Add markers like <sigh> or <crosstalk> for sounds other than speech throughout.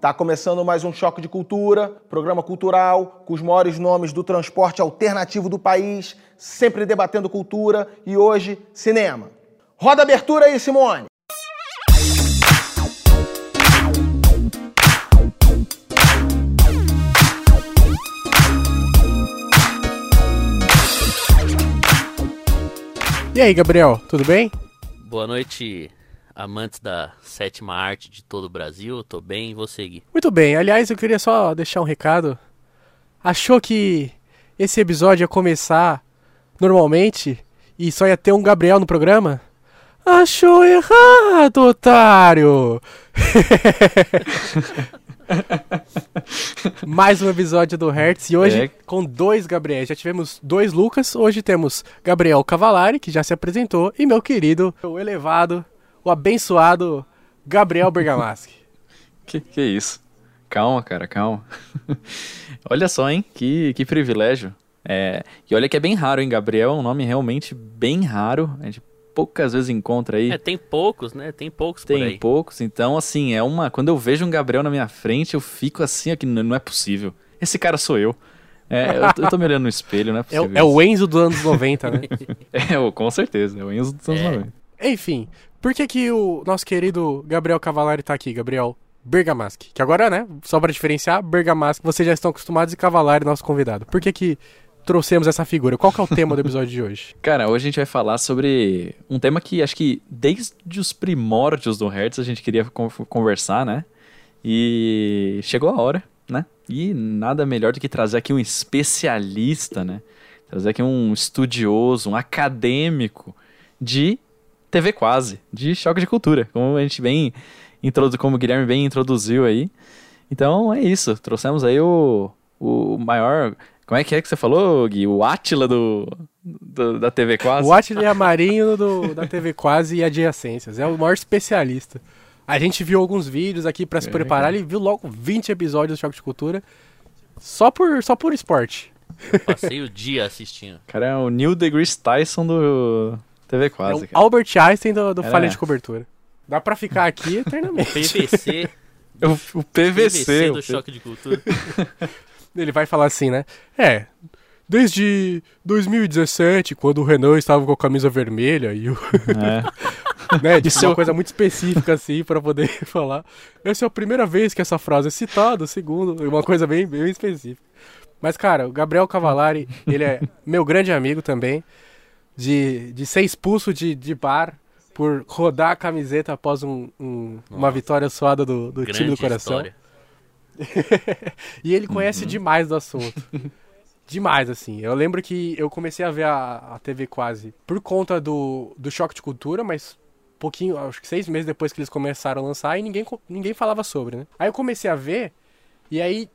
Tá começando mais um Choque de Cultura, programa cultural com os maiores nomes do transporte alternativo do país, sempre debatendo cultura e hoje cinema. Roda a abertura aí, Simone. E aí, Gabriel, tudo bem? Boa noite, amantes da sétima arte de todo o Brasil. Tô bem, e você, Gui? Muito bem. Aliás, eu queria só deixar um recado. Achou que esse episódio ia começar normalmente e só ia ter um Gabriel no programa? Achou errado, otário! <laughs> Mais um episódio do Hertz e hoje É. com dois Gabriéis. Já tivemos dois Lucas, hoje temos Gabriel Cavalari, que já se apresentou, e meu querido, o elevado, o abençoado Gabriel Bergamaschi. <laughs> Que, que isso? Calma, cara, calma. <laughs> olha só, hein? Que, que privilégio. É, e olha que é bem raro, hein? Gabriel é um nome realmente bem raro. A gente poucas vezes encontra aí. É, tem poucos, né? Tem poucos por Tem poucos, então assim, é uma. Quando eu vejo um Gabriel na minha frente, eu fico assim, aqui, não não é possível. Esse cara sou eu. É, eu, tô- eu tô me olhando no espelho, não é <laughs> É, possível. o- é. Enzo dos anos 90, né? É, o- com certeza, é o Enzo dos anos É. 90. Enfim, por que que o nosso querido Gabriel Cavalari tá aqui, Gabriel Bergamaschi? Que agora, né, só pra diferenciar, Bergamaschi, vocês já estão acostumados e Cavalari, nosso convidado. Por que que trouxemos essa figura? Qual que é o tema do episódio de hoje? <laughs> Cara, hoje a gente vai falar sobre um tema que acho que desde os primórdios do Hertz a gente queria con- conversar, né? E chegou a hora, né? E nada melhor do que trazer aqui um especialista, né? Trazer aqui um estudioso, um acadêmico de TV quase, de choque de cultura, como a gente bem introdu como o Guilherme bem introduziu aí. Então é isso, trouxemos aí o, o maior. Como é que é que você falou, Gui? O Átila do, do- da TV quase? O Atila Marinho do, da TV Quase e Adjacências. É o maior especialista. A gente viu alguns vídeos aqui pra se É, preparar. cara. Ele viu logo 20 episódios do Choque de Cultura. Só por, só por esporte. Passei o dia assistindo. Cara, é o Neil deGrasse Tyson do TV é quase, o cara. Albert Einstein do, do É. Falha de Cobertura. Dá pra ficar aqui <laughs> eternamente. PVC, O, o PVC. PVC o do P- choque de cultura. <laughs> Ele vai falar assim, né? É. Desde 2017, quando o Renan estava com a camisa vermelha e o. É. <laughs> né, tipo, Isso uma eu- coisa muito específica assim pra poder falar. Essa é a primeira vez que essa frase é citada, segundo, uma coisa bem, bem específica. Mas, cara, o Gabriel Cavalari, ele é meu grande amigo também, de, de ser expulso de, de bar por rodar a camiseta após um, um- uma vitória suada do, do time do coração. <laughs> E ele conhece Uhum. demais do assunto. demais, assim. Eu lembro que eu comecei a ver a, a TV quase por conta do, do choque de cultura, mas pouquinho, acho que seis meses depois que eles começaram a lançar e ninguém, ninguém falava sobre, né? Aí eu comecei a ver, e aí,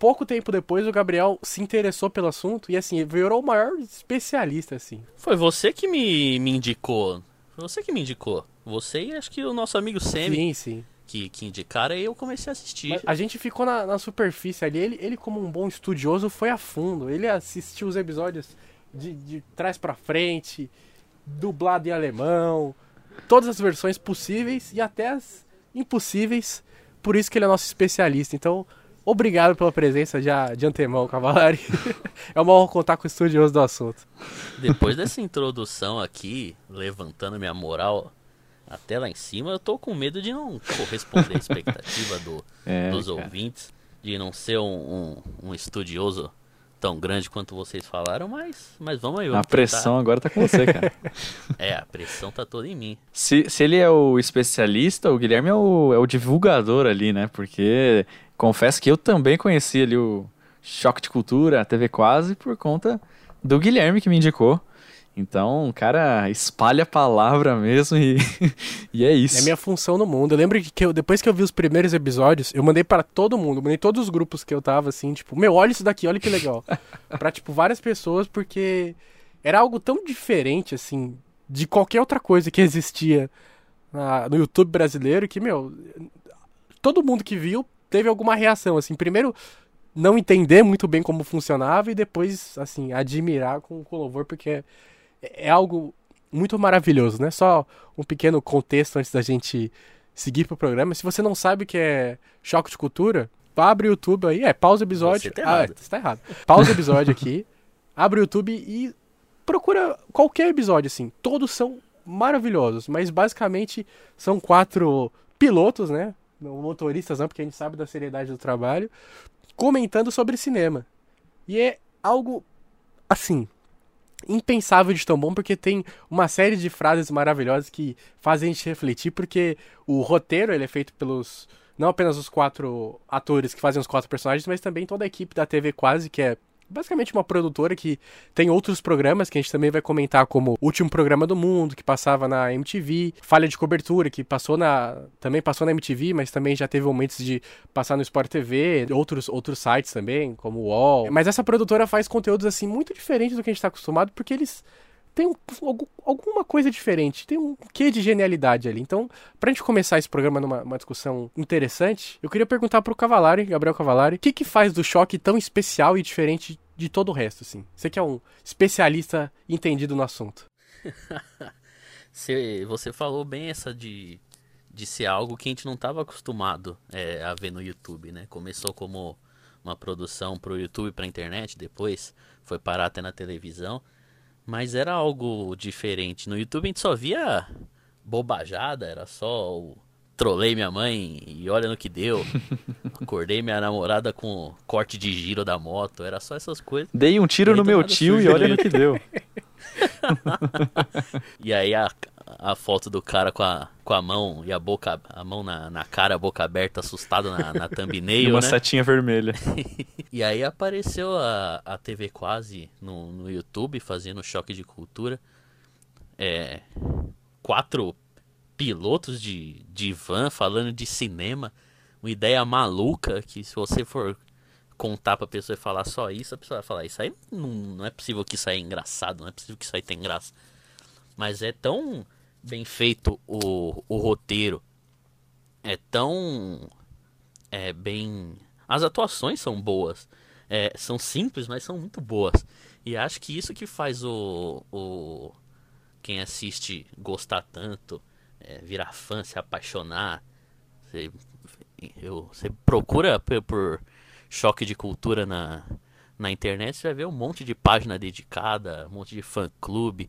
pouco tempo depois, o Gabriel se interessou pelo assunto e, assim, virou o maior especialista, assim. Foi você que me, me indicou. Foi você que me indicou. Você e acho que o nosso amigo Semi Sim, sim. que, que indicaram e eu comecei a assistir. Mas a gente ficou na, na superfície ali. Ele, ele, como um bom estudioso, foi a fundo. Ele assistiu os episódios de, de trás pra frente, dublado em alemão, todas as versões possíveis e até as impossíveis. Por isso que ele é nosso especialista. Então, obrigado pela presença já de antemão, Cavalari. <laughs> é uma honra contar com o estudioso do assunto. Depois dessa introdução aqui, levantando minha moral até lá em cima, eu tô com medo de não corresponder à expectativa do, É, dos cara. ouvintes, de não ser um, um, um estudioso tão grande quanto vocês falaram, mas, mas vamos aí. A vamos pressão agora tá com você, cara. tentar. <laughs> É, a pressão tá toda em mim. se, se ele é o especialista, o Guilherme é o, é o divulgador ali, né? Porque confesso que eu também conheci ali o Choque de Cultura, a TV Quase, por conta do Guilherme que me indicou. Então, cara, espalha a palavra mesmo e, <laughs> e é isso. É minha função no mundo. Eu lembro que, eu- depois que eu vi os primeiros episódios, eu mandei pra todo mundo, mandei todos os grupos que eu tava, assim, tipo, meu, olha isso daqui, olha que legal. <laughs> pra, tipo, várias pessoas, porque era algo tão diferente, assim, de qualquer outra coisa que existia na- no YouTube brasileiro, que, meu, todo mundo que viu teve alguma reação, assim. Primeiro, não entender muito bem como funcionava e depois, assim, admirar com, com louvor, porque é, é algo muito maravilhoso, né? Só um pequeno contexto antes da gente seguir pro programa. Se você não sabe o que é choque de cultura, abre o YouTube aí, é, pausa o episódio. Você tá ah, você tá errado. Pausa o episódio aqui, <laughs> abre o YouTube e procura qualquer episódio, assim. Todos são maravilhosos, mas basicamente são quatro pilotos, né? Motoristas não, porque a gente sabe da seriedade do trabalho, comentando sobre cinema. E é algo, assim, impensável de tão bom, porque tem uma série de frases maravilhosas que fazem a gente refletir, porque o roteiro ele é feito pelos. Não apenas os quatro atores que fazem os quatro personagens, mas também toda a equipe da TV Quase, que é basicamente uma produtora que tem outros programas que a gente também vai comentar, como Último Programa do Mundo, que passava na MTV, Falha de Cobertura, que passou na. também passou na MTV, mas também já teve momentos de passar no Sport TV, outros, outros sites também, como o UOL. Mas essa produtora faz conteúdos assim muito diferentes do que a gente está acostumado, porque eles tem um, algum- alguma coisa diferente, tem um quê de genialidade ali. Então, pra gente começar esse programa numa uma discussão interessante, eu queria perguntar pro Cavalari, Gabriel Cavalari, o que que faz do choque tão especial e diferente de todo o resto, assim? Você que é um especialista entendido no assunto. <laughs> Você falou bem essa de, de ser algo que a gente não estava acostumado é, a ver no YouTube, né? Começou como uma produção pro YouTube, pra internet, depois foi parar até na televisão. Mas era algo diferente. No YouTube a gente só via bobajada, era só o trolei minha mãe e olha no que deu. <laughs> Acordei minha namorada com corte de giro da moto, era só essas coisas. Dei um tiro aí no meu tio e olha no que deu. <laughs> E aí a, a foto do cara com a, com a mão e a boca, a mão na, na cara, a boca aberta, assustado na, na <laughs> E thumbnail, uma né? setinha vermelha. <laughs> E aí apareceu a, a TV Quase no, no YouTube fazendo choque de cultura. É, quatro pilotos de, de van falando de cinema. Uma ideia maluca que se você for contar pra pessoa e falar só isso, a pessoa vai falar, isso aí não, não é possível que isso aí é engraçado, não é possível que isso aí tenha graça. Mas é tão bem feito o, o roteiro. É tão é bem. As atuações são boas. É, são simples, mas são muito boas. E acho que isso que faz o. o quem assiste gostar tanto, é, virar fã, se apaixonar. Você, eu, você procura por, por choque de cultura na, na internet, você vai ver um monte de página dedicada, um monte de fã clube.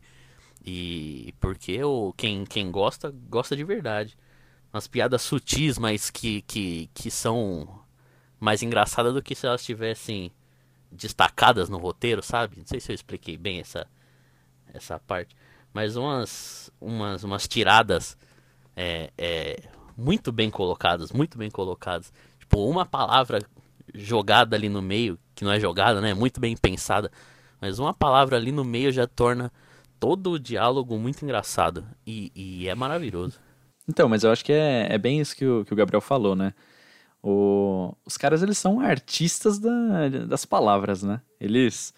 E porque o, quem, quem gosta, gosta de verdade. Umas piadas sutis, mas que, que, que são mais engraçadas do que se elas estivessem destacadas no roteiro, sabe? Não sei se eu expliquei bem essa, essa parte. Mas umas, umas, umas tiradas é, é, muito bem colocadas, muito bem colocadas. Tipo, uma palavra jogada ali no meio, que não é jogada, né? Muito bem pensada. Mas uma palavra ali no meio já torna todo o diálogo muito engraçado. E, e é maravilhoso. Então, mas eu acho que é, é bem isso que o, que o Gabriel falou, né? O- os caras, eles são artistas da- das palavras, né? Eles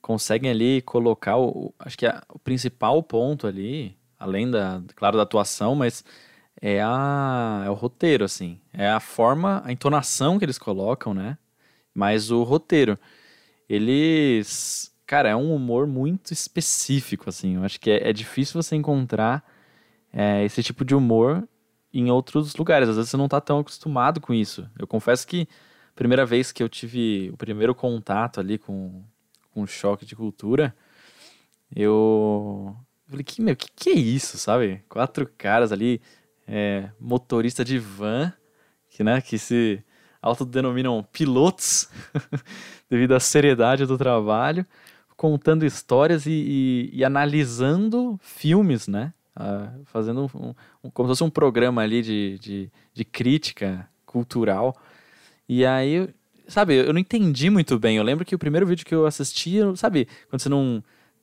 conseguem ali colocar, o, acho que a- o principal ponto ali, além da, claro, da atuação, mas é, a, é o roteiro, assim. É a forma, a entonação que eles colocam, né? Mas o roteiro. Eles... Cara, é um humor muito específico, assim. Eu acho que é, é difícil você encontrar é, esse tipo de humor em outros lugares. Às vezes você não tá tão acostumado com isso. Eu confesso que a primeira vez que eu tive o primeiro contato ali com, com choque de cultura, eu falei, que, meu, que que é isso, sabe? Quatro caras ali, é, motorista de van, que, né, que se autodenominam pilotos <laughs> devido à seriedade do trabalho, contando histórias e, e- e analisando filmes, né? Ah, fazendo um, um- como se fosse um programa ali de, de, de crítica cultural. E aí, sabe, eu não entendi muito bem. Eu lembro que o primeiro vídeo que eu assisti, sabe, quando você não,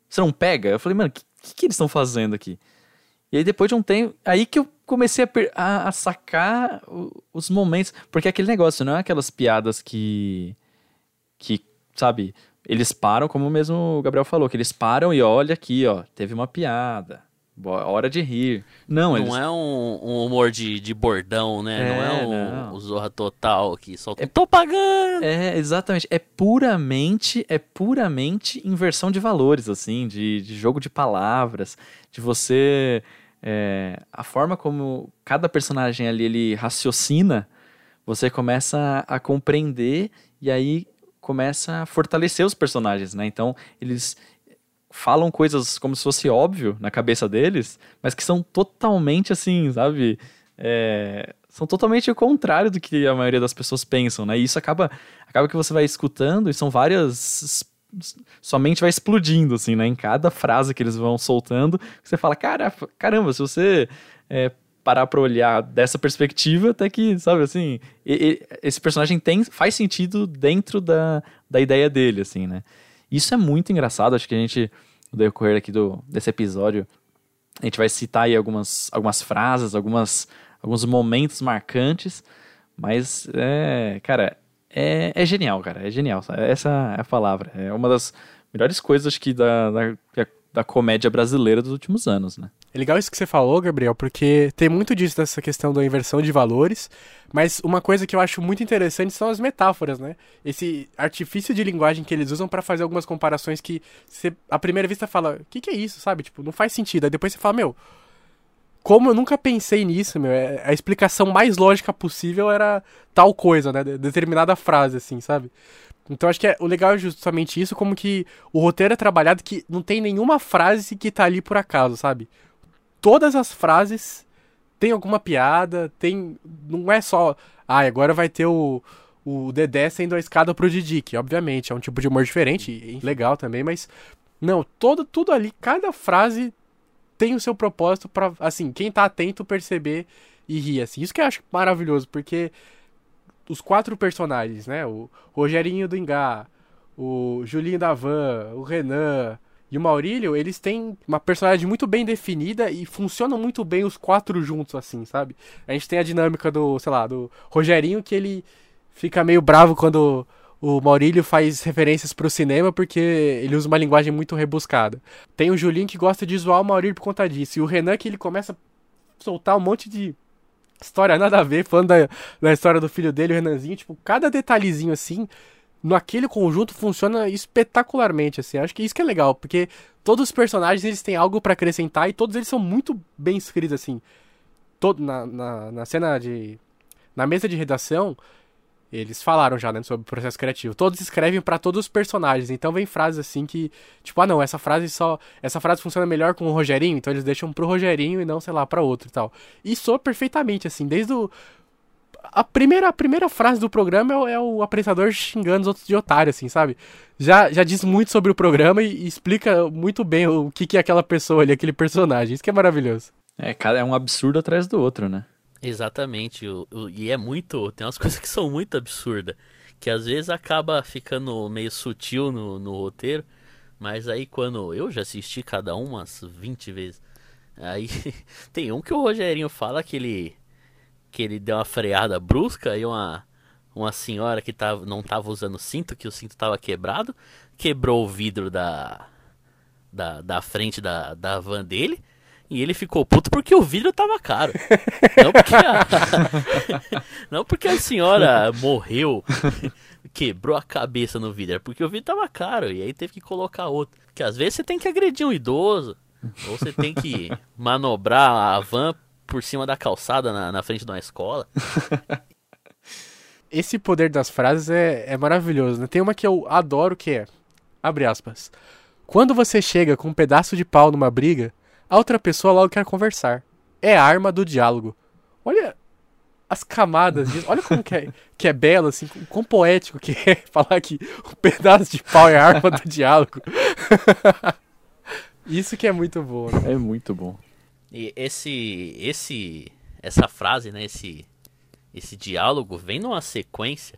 você não pega, eu falei, mano, o que, que, que eles estão fazendo aqui? E aí depois de um tempo, aí que eu comecei a, a, a sacar os momentos. Porque é aquele negócio, não é aquelas piadas que, que, sabe, eles param, como mesmo o Gabriel falou, que eles param e olha aqui, ó, teve uma piada. Bo- Hora de rir. Não, eles, Não é um, um humor de, de bordão, né? não É, é o, não. o Zorra Total que solta. Tô pagando! É, exatamente. É puramente, é puramente inversão de valores, assim, de, de jogo de palavras, de você é, a forma como cada personagem ali ele raciocina, você começa a compreender e aí começa a fortalecer os personagens, né? Então, eles falam coisas como se fosse óbvio na cabeça deles, mas que são totalmente assim, sabe? É, são totalmente o contrário do que a maioria das pessoas pensam, né? E isso acaba, acaba que você vai escutando e são várias sua mente vai explodindo, assim, né? Em cada frase que eles vão soltando, você fala, cara, caramba, se você é, parar pra olhar dessa perspectiva, até que, sabe, assim, e, e, esse personagem tem, faz sentido dentro da, da ideia dele, assim, né? Isso é muito engraçado, acho que a gente, no decorrer aqui do, desse episódio, a gente vai citar aí algumas, algumas frases, algumas, alguns momentos marcantes, mas, é, cara, é, é genial, cara. É genial. Essa é a palavra. É uma das melhores coisas, acho que, da, da, da comédia brasileira dos últimos anos, né? É legal isso que você falou, Gabriel, porque tem muito disso dessa questão da inversão de valores, mas uma coisa que eu acho muito interessante são as metáforas, né? Esse artifício de linguagem que eles usam para fazer algumas comparações que você, à primeira vista, fala, o que, que é isso, sabe? Tipo, não faz sentido. Aí depois você fala, meu, como eu nunca pensei nisso, meu, é, a explicação mais lógica possível era tal coisa, né? Determinada frase, assim, sabe? Então acho que é, o legal é justamente isso, como que o roteiro é trabalhado que não tem nenhuma frase que tá ali por acaso, sabe? Todas as frases tem alguma piada, tem. Não é só. Ah, agora vai ter o, o Dedé sendo a escada pro Didi, que obviamente é um tipo de humor diferente, legal também, mas. Não, todo, tudo ali, cada frase tem o seu propósito para assim, quem tá atento perceber e rir, assim. Isso que eu acho maravilhoso, porque os quatro personagens, né? O Rogerinho do Ingá, o Julinho da Van, o Renan e o Maurílio, eles têm uma personalidade muito bem definida e funcionam muito bem os quatro juntos, assim, sabe? A gente tem a dinâmica do, sei lá, do Rogerinho, que ele fica meio bravo quando o Maurílio faz referências pro cinema porque ele usa uma linguagem muito rebuscada. Tem o Julinho que gosta de zoar o Maurílio por conta disso. E o Renan que ele começa a soltar um monte de história nada a ver, falando da, da história do filho dele, o Renanzinho. Tipo, cada detalhezinho assim, naquele conjunto funciona espetacularmente, assim. Acho que isso que é legal, porque todos os personagens eles têm algo para acrescentar e todos eles são muito bem escritos, assim. Todo, na, na, na cena de... Na mesa de redação, eles falaram já, né, sobre o processo criativo. Todos escrevem para todos os personagens. Então vem frases assim que, tipo, ah, não, essa frase só, essa frase funciona melhor com o Rogerinho, então eles deixam pro Rogerinho e não, sei lá, para outro e tal. E soa perfeitamente assim, desde o a primeira, a primeira frase do programa é o, é o, apresentador xingando os outros de otário, assim, sabe? Já, já diz muito sobre o programa e, e explica muito bem o que, que é aquela pessoa ali, aquele personagem. Isso que é maravilhoso. É, cara, é um absurdo atrás do outro, né? Exatamente. E é muito. Tem umas <laughs> coisas que são muito absurdas. Que às vezes acaba ficando meio sutil no, no roteiro. Mas aí quando. Eu já assisti cada um umas 20 vezes. Aí <laughs> tem um que o Rogerinho fala que ele. Que ele deu uma freada brusca e uma. Uma senhora que tava, não tava usando cinto, que o cinto tava quebrado, quebrou o vidro da. Da, da frente da, da van dele e ele ficou puto porque o vidro tava caro. Não porque a, <laughs> não porque a senhora morreu, <laughs> quebrou a cabeça no vidro, é porque o vidro tava caro e aí teve que colocar outro. Porque às vezes você tem que agredir um idoso, ou você tem que <laughs> manobrar a van por cima da calçada na, na frente de uma escola. Esse poder das frases é, é maravilhoso, né? Tem uma que eu adoro que é, abre aspas, quando você chega com um pedaço de pau numa briga, a outra pessoa logo quer conversar. É a arma do diálogo. Olha as camadas disso. Olha como que é, que é belo, assim, quão poético que é <laughs> falar que um pedaço de pau é a arma do diálogo. <laughs> Isso que é muito bom, né? É muito bom. E esse, esse, essa frase, né, esse, esse diálogo vem numa sequência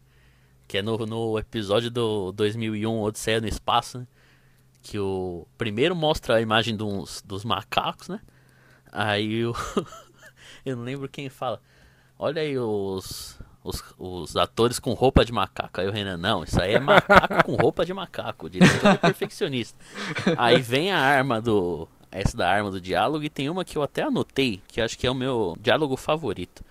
que é no, no episódio do 2001 Odisseia no Espaço, né? Que o primeiro mostra a imagem dos, dos macacos, né? Aí o <laughs> eu não lembro quem fala. Olha aí os, os, os, atores com roupa de macaco. Aí o Renan, não, isso aí é macaco com roupa de macaco. O diretor é perfeccionista. Aí vem a arma do. Essa da arma do diálogo e tem uma que eu até anotei, que acho que é o meu diálogo favorito.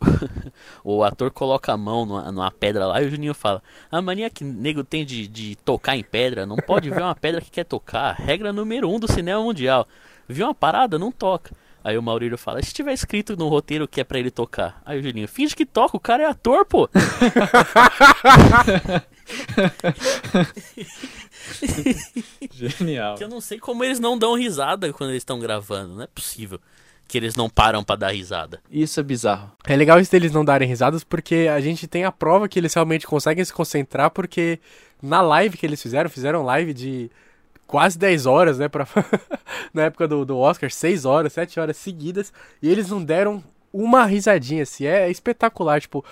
<laughs> o ator coloca a mão numa, numa, pedra lá e o Juninho fala: A mania que nego tem de, de tocar em pedra, não pode ver uma pedra que quer tocar. Regra número um do cinema mundial: viu uma parada, não toca. Aí o Maurílio fala, se tiver escrito no roteiro que é pra ele tocar. Aí o Julinho, finge que toca, o cara é ator, pô. <laughs> Genial. Que eu não sei como eles não dão risada quando eles estão gravando. Não é possível que eles não param pra dar risada. Isso é bizarro. É legal isso deles não darem risadas, porque a gente tem a prova que eles realmente conseguem se concentrar, porque na live que eles fizeram, fizeram live de quase 10 horas, né? Pra... <laughs> na época do, do Oscar, 6 horas, 7 horas seguidas, e eles não deram uma risadinha, assim, é espetacular, tipo,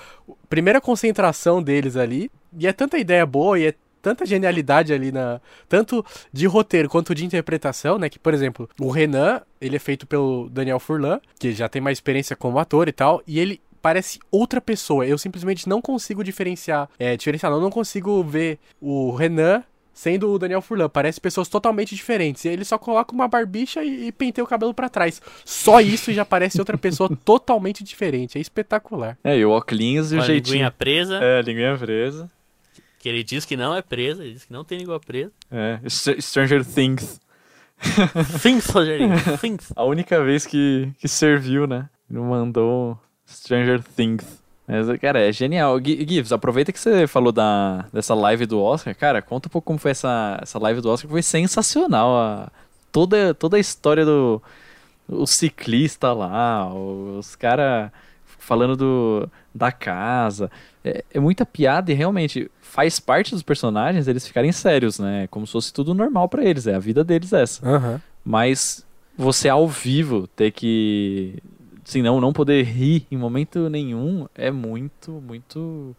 primeira concentração deles ali, e é tanta ideia boa, e é tanta genialidade ali na tanto de roteiro quanto de interpretação, né? Que por exemplo, o Renan, ele é feito pelo Daniel Furlan, que já tem mais experiência como ator e tal, e ele parece outra pessoa. Eu simplesmente não consigo diferenciar, é, diferenciar, não, não consigo ver o Renan sendo o Daniel Furlan. Parece pessoas totalmente diferentes. E ele só coloca uma barbicha e, e penteia o cabelo para trás. Só isso já parece outra pessoa <laughs> totalmente diferente. É espetacular. É, e o óculos e o Com a jeitinho. linguinha presa, É, a linguinha presa. Que ele diz que não é presa, ele diz que não tem língua presa. É, Str- Stranger Things. Fins, Rogerinho, <laughs> fins. A única vez que, que serviu, né? Não mandou Stranger Things. Mas, cara, é genial. Gibbs, aproveita que você falou da, dessa live do Oscar. Cara, conta um pouco como foi essa, essa live do Oscar. Foi sensacional. A, toda, toda a história do o ciclista lá, os caras falando do, da casa. É, é muita piada e realmente faz parte dos personagens eles ficarem sérios, né? Como se fosse tudo normal pra eles. É a vida deles essa. Aham. Mas você ao vivo ter que. Assim, não, não poder rir em momento nenhum é muito, muito.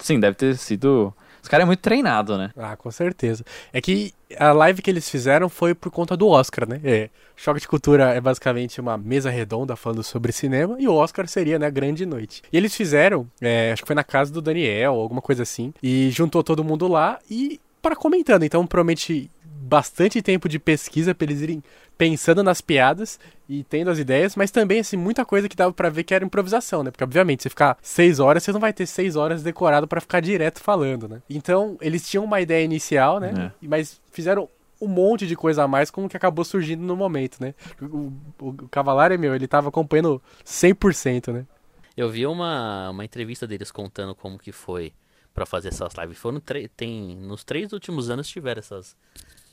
Sim, deve ter sido. Os caras é muito treinado, né? Ah, com certeza. É que a live que eles fizeram foi por conta do Oscar, né? É, Choque de Cultura é basicamente uma mesa redonda falando sobre cinema e o Oscar seria, né, a grande noite. E eles fizeram, é, acho que foi na casa do Daniel, alguma coisa assim, e juntou todo mundo lá e para comentando. Então promete bastante tempo de pesquisa pra eles irem pensando nas piadas e tendo as ideias, mas também, assim, muita coisa que dava pra ver que era improvisação, né? Porque, obviamente, você ficar seis horas, você não vai ter seis horas decorado pra ficar direto falando, né? Então, eles tinham uma ideia inicial, né? Mas fizeram um monte de coisa a mais com o que acabou surgindo no momento, né? O, o, o Cavalário, meu, ele tava acompanhando 100%, né? Eu vi uma, uma entrevista deles contando como que foi pra fazer essas lives. Foram tre- tem nos três últimos anos tiveram essas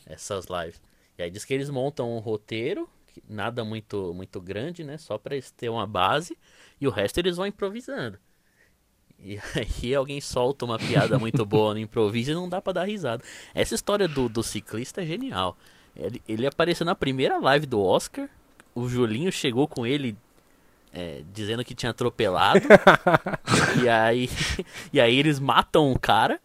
essas lives. E aí diz que eles montam um roteiro, que- nada muito muito grande, né, só pra eles ter uma base e o resto eles vão improvisando. E aí alguém solta uma piada muito <laughs> boa no improviso e não dá pra dar risada. Essa história do, do ciclista é genial. Ele, ele apareceu na primeira live do Oscar. O Julinho chegou com ele é, dizendo que tinha atropelado. <laughs> e, aí, <laughs> e aí eles matam o cara.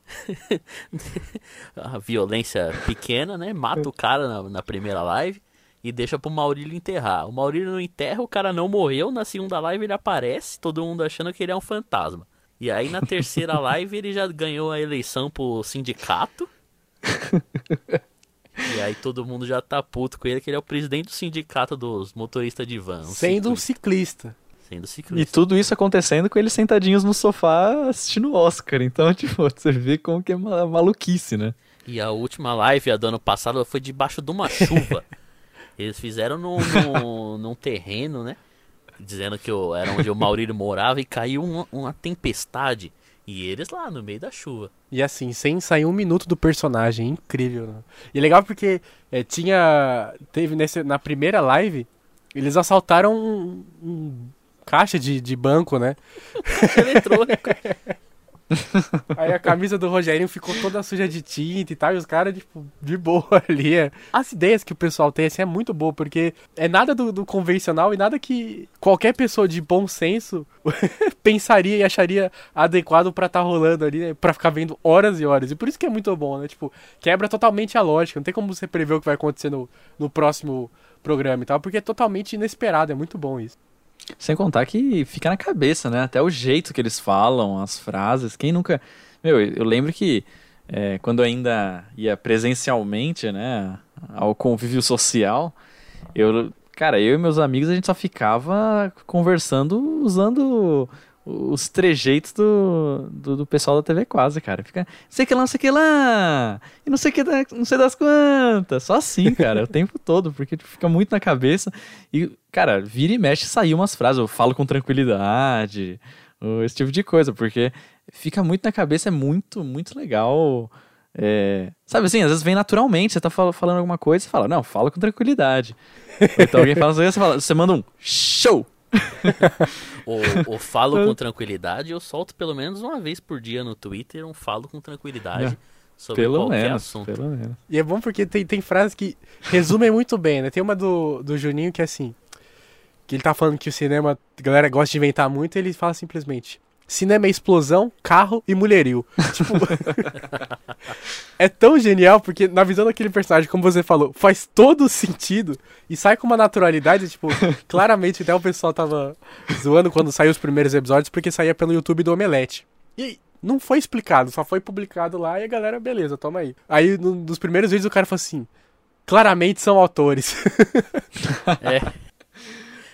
<laughs> A violência pequena, né? Mata o cara na, na primeira live e deixa pro Maurílio enterrar. O Maurílio não enterra, o cara não morreu. Na segunda live ele aparece, todo mundo achando que ele é um fantasma. E aí na terceira live ele já ganhou a eleição pro sindicato. E aí todo mundo já tá puto com ele, que ele é o presidente do sindicato dos motoristas de van. um Sendo um ciclista. Ciclista. E ciclista. tudo isso acontecendo com eles sentadinhos no sofá assistindo o Oscar. Então, <laughs> tipo, você vê como que é ma- maluquice, né? E a última live, a do ano passado, foi debaixo de uma chuva. <laughs> Eles fizeram num, num, num terreno, né? Dizendo que o- era onde o Maurílio morava e caiu uma, uma tempestade. E eles lá, no meio da chuva. E assim, sem sair um minuto do personagem, incrível. Né? E é legal porque é, tinha. Teve nesse, na primeira live, eles assaltaram um, um caixa de, de banco, né? <laughs> Eletrônico. <laughs> Aí a camisa do Rogerinho ficou toda suja de tinta e tal, e os caras, tipo, de boa <laughs> ali. é. As ideias que o pessoal tem, assim, é muito boa, porque é nada do, do convencional e nada que qualquer pessoa de bom senso pensaria e acharia adequado pra tá rolando ali, né? Pra ficar vendo horas e horas. E por isso que é muito bom, né? Tipo, quebra totalmente a lógica. Não tem como você prever o que vai acontecer no, no próximo programa e tal, porque é totalmente inesperado. É muito bom isso. Sem contar que fica na cabeça, né? Até o jeito que eles falam, as frases. Quem nunca. Meu, eu lembro que é, quando ainda ia presencialmente, né? Ao convívio social, eu. Cara, eu e meus amigos a gente só ficava conversando usando os trejeitos do, do, do, pessoal da TV quase, cara. Fica, sei que lá, não sei que lá, e não sei que, não sei das quantas. Só assim, cara, o <laughs> tempo todo, porque tipo, fica muito na cabeça. E, cara, vira e mexe saiu umas frases, eu falo com tranquilidade, esse tipo de coisa, porque fica muito na cabeça, é muito, muito legal. É, sabe assim, às vezes vem naturalmente, você tá falando alguma coisa, você fala, não, fala com tranquilidade. então alguém fala, você, fala, você manda um show! <laughs> ou, ou, falo com tranquilidade, eu solto pelo menos uma vez por dia no Twitter um falo com tranquilidade. É. Sobre pelo qualquer menos, assunto. Pelo menos. E é bom porque tem, tem frases que resumem muito bem, né? Tem uma do, do Juninho que é assim: que ele tá falando que o cinema, a galera gosta de inventar muito, e ele fala simplesmente: cinema é explosão, carro e mulherio. <laughs> tipo, <laughs> é tão genial porque na visão daquele personagem, como você falou, faz todo sentido e sai com uma naturalidade, tipo, <laughs> claramente até o pessoal tava zoando quando saiu os primeiros episódios porque saía pelo YouTube do Omelete. E não foi explicado, só foi publicado lá e a galera, beleza, toma aí. Aí, num dos primeiros vídeos, o cara falou assim: claramente são autores. é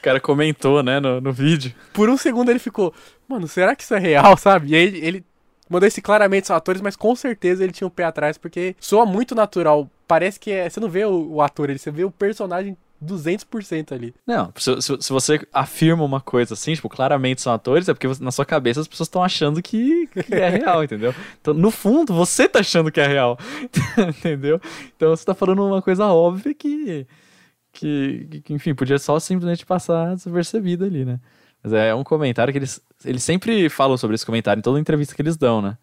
cara comentou, né, no, no vídeo. Por um segundo ele ficou, mano, será que isso é real, <laughs> sabe? E aí ele mandou esse claramente são atores, mas com certeza ele tinha um pé atrás, porque soa muito natural. Parece que é. Você não vê o, o ator, você vê o personagem 200% ali. Não, se, se, se, você afirma uma coisa assim, tipo, claramente são atores, é porque na sua cabeça as pessoas estão achando que, que, é real, <laughs> entendeu? Então, no fundo, você tá achando que é real, <laughs> entendeu? Então você tá falando uma coisa óbvia que que, que, enfim, podia só simplesmente passar despercebido ali, né? Mas é um comentário que eles, eles sempre falam sobre esse comentário em toda entrevista que eles dão, né?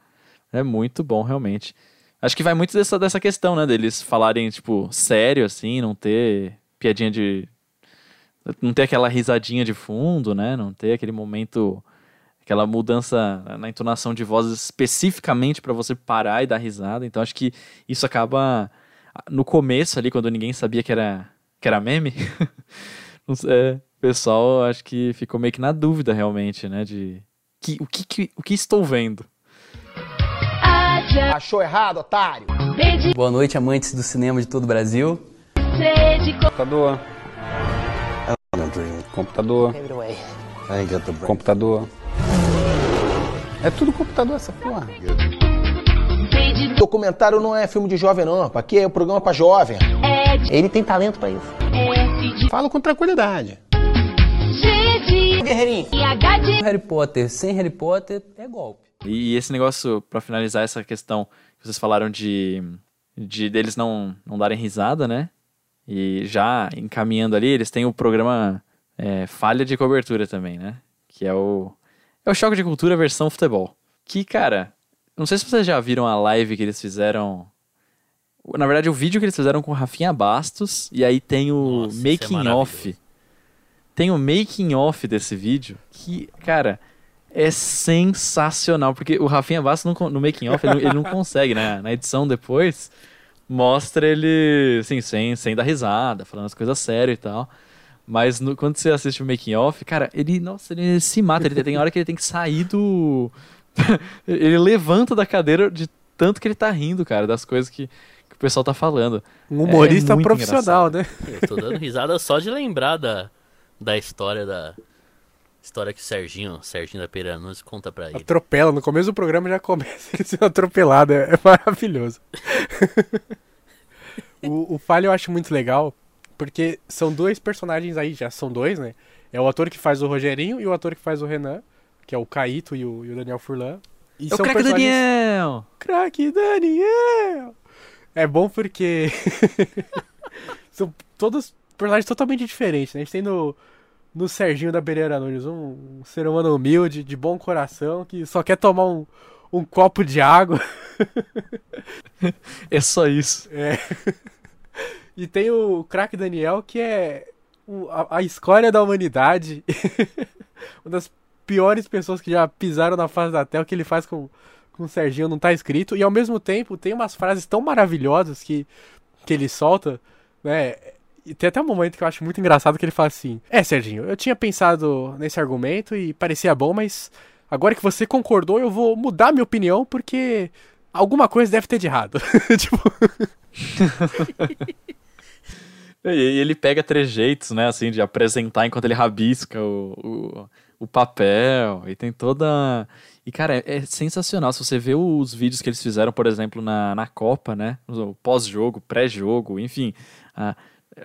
É muito bom, realmente. Acho que vai muito dessa, dessa questão, né? Deles falarem, tipo, sério, assim, não ter piadinha de. Não ter aquela risadinha de fundo, né? Não ter aquele momento. Aquela mudança na entonação de voz especificamente para você parar e dar risada. Então acho que isso acaba. No começo ali, quando ninguém sabia que era que era meme, <laughs> é, pessoal acho que ficou meio que na dúvida realmente, né? De que, o, que, que, o que estou vendo. Achou errado, otário? Boa noite, amantes do cinema de todo o Brasil. Computador. Computador. Computador. É tudo computador essa porra. Documentário não é filme de jovem, não. Aqui é um programa pra jovem. Ele tem talento pra isso. Falo com tranquilidade. Guerreirinho. Harry Potter sem Harry Potter é golpe. E esse negócio, para finalizar essa questão que vocês falaram de, de deles não, não darem risada, né? E já encaminhando ali, eles têm o programa é, Falha de Cobertura também, né? Que é o, é o Choque de Cultura versão futebol. Que, cara, não sei se vocês já viram a live que eles fizeram. Na verdade, o vídeo que eles fizeram com Rafinha Bastos. E aí tem o Nossa, é making é off. Tem o making off desse vídeo. Que, cara, é sensacional. Porque o Rafinha Bastos no, no making off ele, ele, não consegue, né? Na edição depois, mostra ele, assim, sem, sem dar risada, falando as coisas sérias e tal. Mas no, quando você assiste o making off, cara, ele, nossa, ele se mata. Ele tem hora que ele tem que sair do <laughs> ele levanta da cadeira de tanto que ele tá rindo, cara, das coisas que, que o pessoal tá falando. Um humorista é profissional, engraçado. né? Eu tô dando risada só de lembrar da, da história da. História que o Serginho, Serginho da Peranunes conta pra ele. Atropela, no começo do programa já começa ele sendo atropelado, é, é maravilhoso. <laughs> o, o Falho eu acho muito legal, porque são dois personagens aí, já são dois, né? É o ator que faz o Rogerinho e o ator que faz o Renan que é o Caíto e o, e o Daniel Furlan. E é o craque personagens... Daniel! Craque Daniel! É bom porque <laughs> são todos personagens totalmente diferentes, né? A gente tem no, no Serginho da Pereira Nunes um, um ser humano humilde, de bom coração, que só quer tomar um, um copo de água. <laughs> é só isso. É. E tem o craque Daniel, que é a, a escória da humanidade. <laughs> Uma das piores pessoas que já pisaram na face da terra, o que ele faz com, com o Serginho não tá escrito. E ao mesmo tempo tem umas frases tão maravilhosas que, que ele solta, né? E tem até um momento que eu acho muito engraçado que ele fala assim: É, Serginho, eu tinha pensado nesse argumento e parecia bom, mas agora que você concordou, eu vou mudar minha opinião porque alguma coisa deve ter de errado. <laughs> tipo. <laughs> e ele pega trejeitos, né, assim, de apresentar enquanto ele rabisca o, o o papel, e tem toda. E, cara, é, é sensacional. Se você vê os vídeos que eles fizeram, por exemplo, na, na Copa, né? Pós-jogo, pré-jogo, enfim.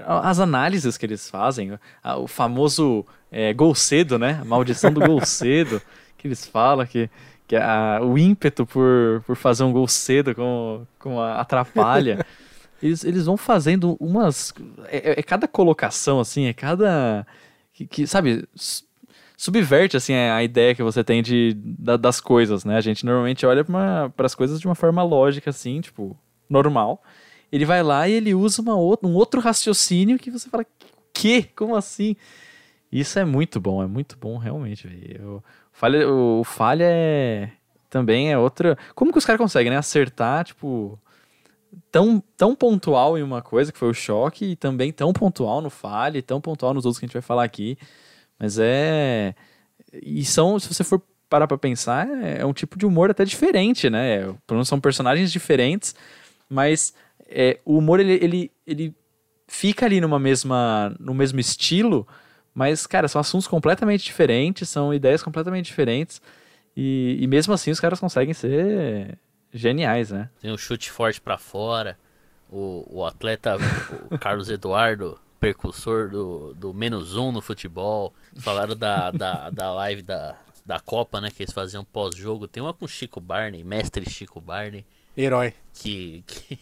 As análises que eles fazem, o famoso é, gol cedo, né? A maldição do gol <laughs> cedo, que eles falam que, que a- o ímpeto por, por fazer um gol cedo com, com a atrapalha. <laughs> Eles, eles vão fazendo umas. É, é- é cada colocação, assim, é cada. Que, que, sabe, subverte, assim, a a ideia que você tem de, da- das coisas, né? A gente normalmente olha para as coisas de uma forma lógica, assim, tipo, normal. Ele vai lá e ele usa uma outra, um outro raciocínio que você fala, que? Como assim? Isso é muito bom, é muito bom, realmente, velho. O falha, o falha é. Também é outra. Como que os caras conseguem, né? Acertar, tipo tão, tão pontual em uma coisa, que foi o choque, e também tão pontual no Falha, e tão pontual nos outros que a gente vai falar aqui. Mas é. E são, se você for parar pra pensar, é, é um tipo de humor até diferente, né? São personagens diferentes, mas é, o humor ele, ele, ele fica ali numa mesma, no mesmo estilo, mas, cara, são assuntos completamente diferentes, são ideias completamente diferentes. E, e mesmo assim os caras conseguem ser geniais, né? Tem o chute forte pra fora. O, o atleta, o Carlos Eduardo, percursor do, do menos um no futebol. Falaram da, da, da live da, da Copa, né? Que eles faziam pós-jogo. Tem uma com Chico Barney, mestre Chico Barney. Herói. Que, que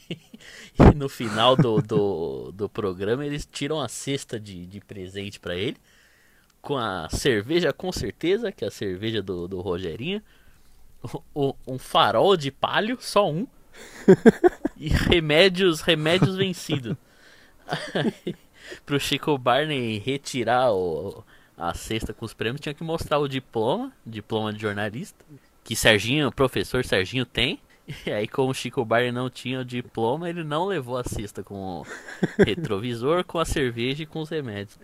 <laughs> e no final do, do, do programa eles tiram a cesta de, de presente pra ele. Com a cerveja, com certeza, que é a cerveja do, do Rogerinho. O- um farol de palho, só um. <laughs> e remédios, remédios vencidos. <laughs> Pro Chico Barney retirar o, a cesta com os prêmios, tinha que mostrar o diploma, diploma de jornalista, que Serginho, o professor Serginho tem. E <laughs> aí, como o Chico Barney não tinha o diploma, ele não levou a cesta com o retrovisor, com a cerveja e com os remédios.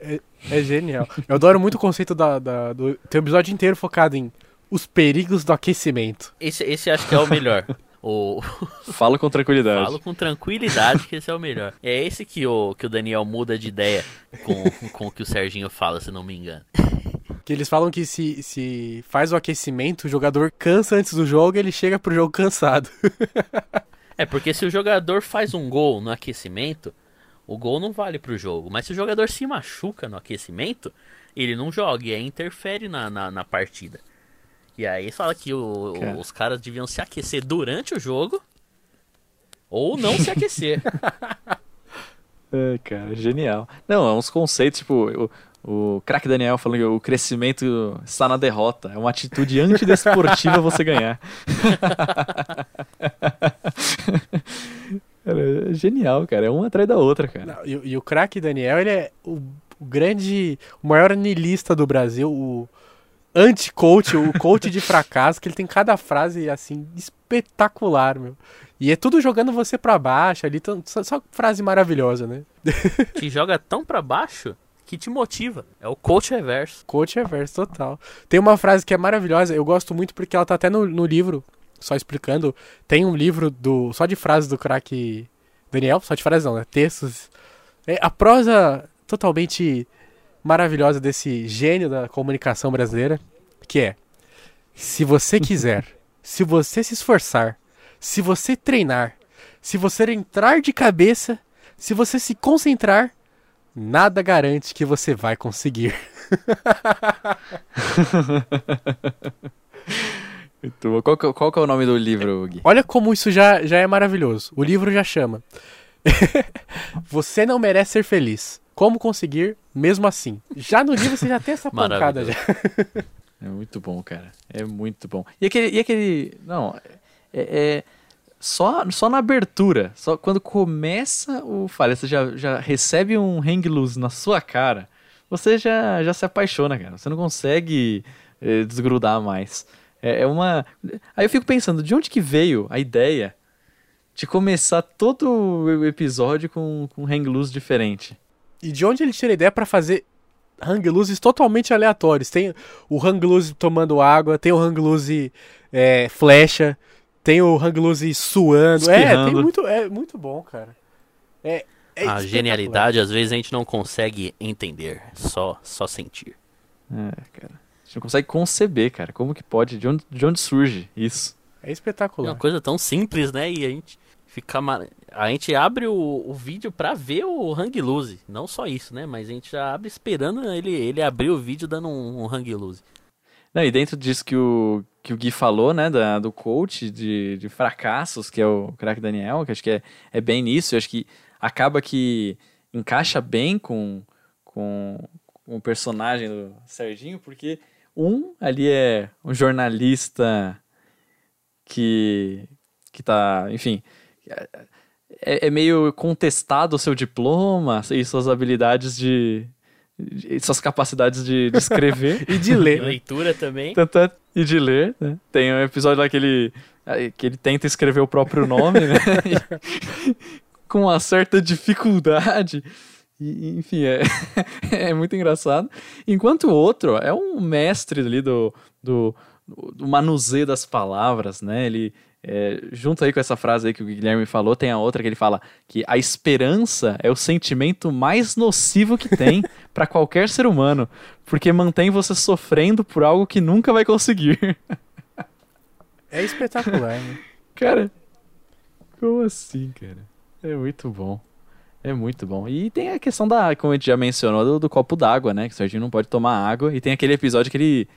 É genial. Eu adoro muito o conceito da, da- do. Tem um episódio inteiro focado em os perigos do aquecimento. Esse, esse acho que é o melhor. <laughs> O, Fala com tranquilidade. Falo com tranquilidade que esse é o melhor. É esse que o, que o Daniel muda de ideia com, com o que o Serginho fala, se não me engano. <laughs> Que eles falam que se, se faz o aquecimento, o jogador cansa antes do jogo e ele chega pro jogo cansado. <laughs> É, porque se o jogador faz um gol no aquecimento, o gol não vale pro jogo. Mas se o jogador se machuca no aquecimento, ele não joga e aí interfere na, na, na partida. E aí fala que o- Cara. os caras deviam se aquecer durante o jogo ou não se aquecer. <laughs> É, cara, genial. Não, é uns conceitos, tipo, o, craque Daniel falando que o crescimento está na derrota. É uma atitude antidesportiva <laughs> você ganhar. <laughs> Cara, é genial, cara. É uma atrás da outra, cara. Não, e, e o craque Daniel, ele é o, o grande, o maior anilista do Brasil, o anti-coach, o coach de fracasso, que ele tem cada frase, assim, espetacular, meu. E é tudo jogando você pra baixo ali, só, só frase maravilhosa, né? te joga tão pra baixo que te motiva. É o coach reverso. Coach reverso total. Tem uma frase que é maravilhosa, eu gosto muito porque ela tá até no, no livro, só explicando. Tem um livro do só de frases do craque Daniel, só de frases não, né? Textos. É, a prosa totalmente maravilhosa desse gênio da comunicação brasileira, que é: se você <laughs> quiser, se você se esforçar, se você treinar, se você entrar de cabeça, se você se concentrar, nada garante que você vai conseguir. <laughs> Muito bom. Qual, que- qual que é o nome do livro, Gui? Olha como isso já, já é maravilhoso. O livro já chama. <laughs> você não merece ser feliz. Como conseguir mesmo assim? Já no livro você já tem essa pancada já. <laughs> É muito bom, cara. É muito bom. E aquele. E aquele não, é, é- só, só na abertura, só quando começa o falha, você já, já recebe um hang loose na sua cara, você já, já se apaixona, cara. Você não consegue eh, desgrudar mais. É, é uma. Aí eu fico pensando, de onde que veio a ideia de começar todo o episódio com, com um hang loose diferente? E de onde ele tira a ideia pra fazer hang looses totalmente aleatórios? Tem o hang loose tomando água, tem o hang loose é, flecha, tem o hang loose suando. É, tem Espirrando. muito, é muito bom, cara. É, é A genialidade às vezes a gente não consegue entender, só só sentir. É, cara. gente não consegue conceber, cara. Como que pode? De onde, de onde surge isso? É É espetacular. uma coisa tão simples, né? E a gente fica. ma- A gente abre o, o vídeo pra ver o hang loose. Não só isso, né? Mas a gente já abre esperando ele, ele abrir o vídeo dando um, um hang loose. Não, e dentro disso que o, que o Gui falou, né, da, do coach de, de fracassos, que é o craque Daniel, que acho que é, é bem nisso, acho que acaba que encaixa bem com, com, com o personagem do Serginho, porque um ali é um jornalista que, que tá, enfim, é, é meio contestado o seu diploma e suas habilidades de, de suas capacidades de, de escrever. <laughs> E de E ler. <laughs> né? leitura também. Tanto é- e de ler, né? Tem um episódio lá que ele, que ele tenta escrever o próprio nome, né? E- <laughs> com uma certa dificuldade. E, enfim, é, é muito engraçado. Enquanto o outro é um mestre ali do, do, do manuseio das palavras, né? Ele, é, junto aí com essa frase aí que o Guilherme falou, tem a outra que ele fala que a esperança é o sentimento mais nocivo que tem <laughs> para qualquer ser humano, porque mantém você sofrendo por algo que nunca vai conseguir. É espetacular, né? <laughs> Cara, como assim, cara? É muito bom. É muito bom. E tem a questão da, como a gente já mencionou, do, do copo d'água, né? Que o Serginho não pode tomar água. E tem aquele episódio que ele.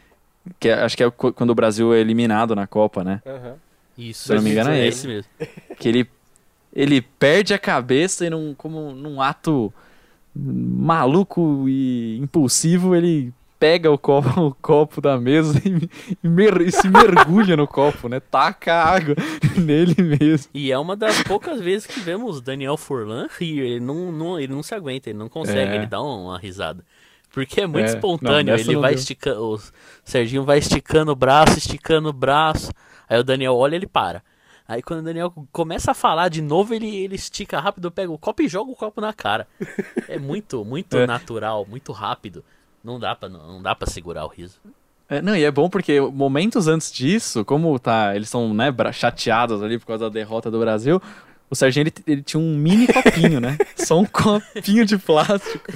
Que é- acho que é quando o Brasil é eliminado na Copa, né? Isso. Se eu não me engano, é esse. mesmo. que ele ele perde a cabeça e num, como num ato maluco e impulsivo, ele pega o copo, <laughs> o copo da mesa e, e mer- e se mergulha no copo, né? Taca a água <laughs> nele mesmo. E é uma das poucas vezes que vemos Daniel Furlan rir. Ele não, não, ele não se aguenta, ele não consegue, É. ele dá uma risada. Porque é muito É, não, espontâneo, nessa ele não vai deu. esticando. O Serginho vai esticando o braço, esticando o braço. Aí o Daniel olha ele para. Aí quando o Daniel começa a falar de novo, ele, ele estica rápido, pega o copo e joga o copo na cara. <laughs> É muito, muito É. natural, muito rápido. Não dá pra, não, não dá pra segurar o riso. É, não, e é bom porque momentos antes disso, como tá, eles são né, chateados ali por causa da derrota do Brasil, o Serginho ele, ele tinha um mini copinho, né? <laughs> Só um copinho de plástico.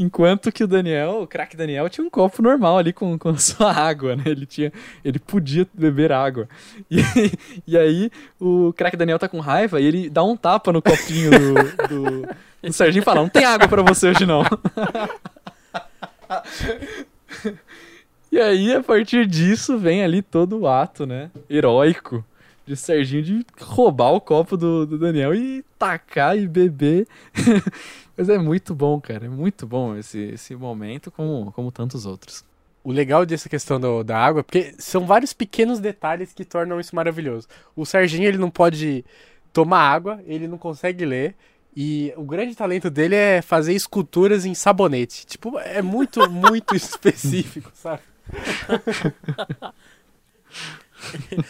Enquanto que o Daniel, o craque Daniel, tinha um copo normal ali com, com <laughs> sua água, né? Ele tinha, ele podia beber água. E, <laughs> e aí o craque Daniel tá com raiva e ele dá um tapa no copinho do, do, do Serginho e fala: Não tem água pra você hoje não. <laughs> E aí, a partir disso, vem ali todo o ato, né? Heróico de Serginho de roubar o copo do, do Daniel e tacar e beber. Mas é muito bom, cara. É muito bom esse, esse momento, como, como tantos outros. O legal dessa questão do- da água, porque são vários pequenos detalhes que tornam isso maravilhoso. O Serginho, ele não pode tomar água, ele não consegue ler, e o grande talento dele é fazer esculturas em sabonete. Tipo, é muito, <laughs> muito específico, sabe? <laughs>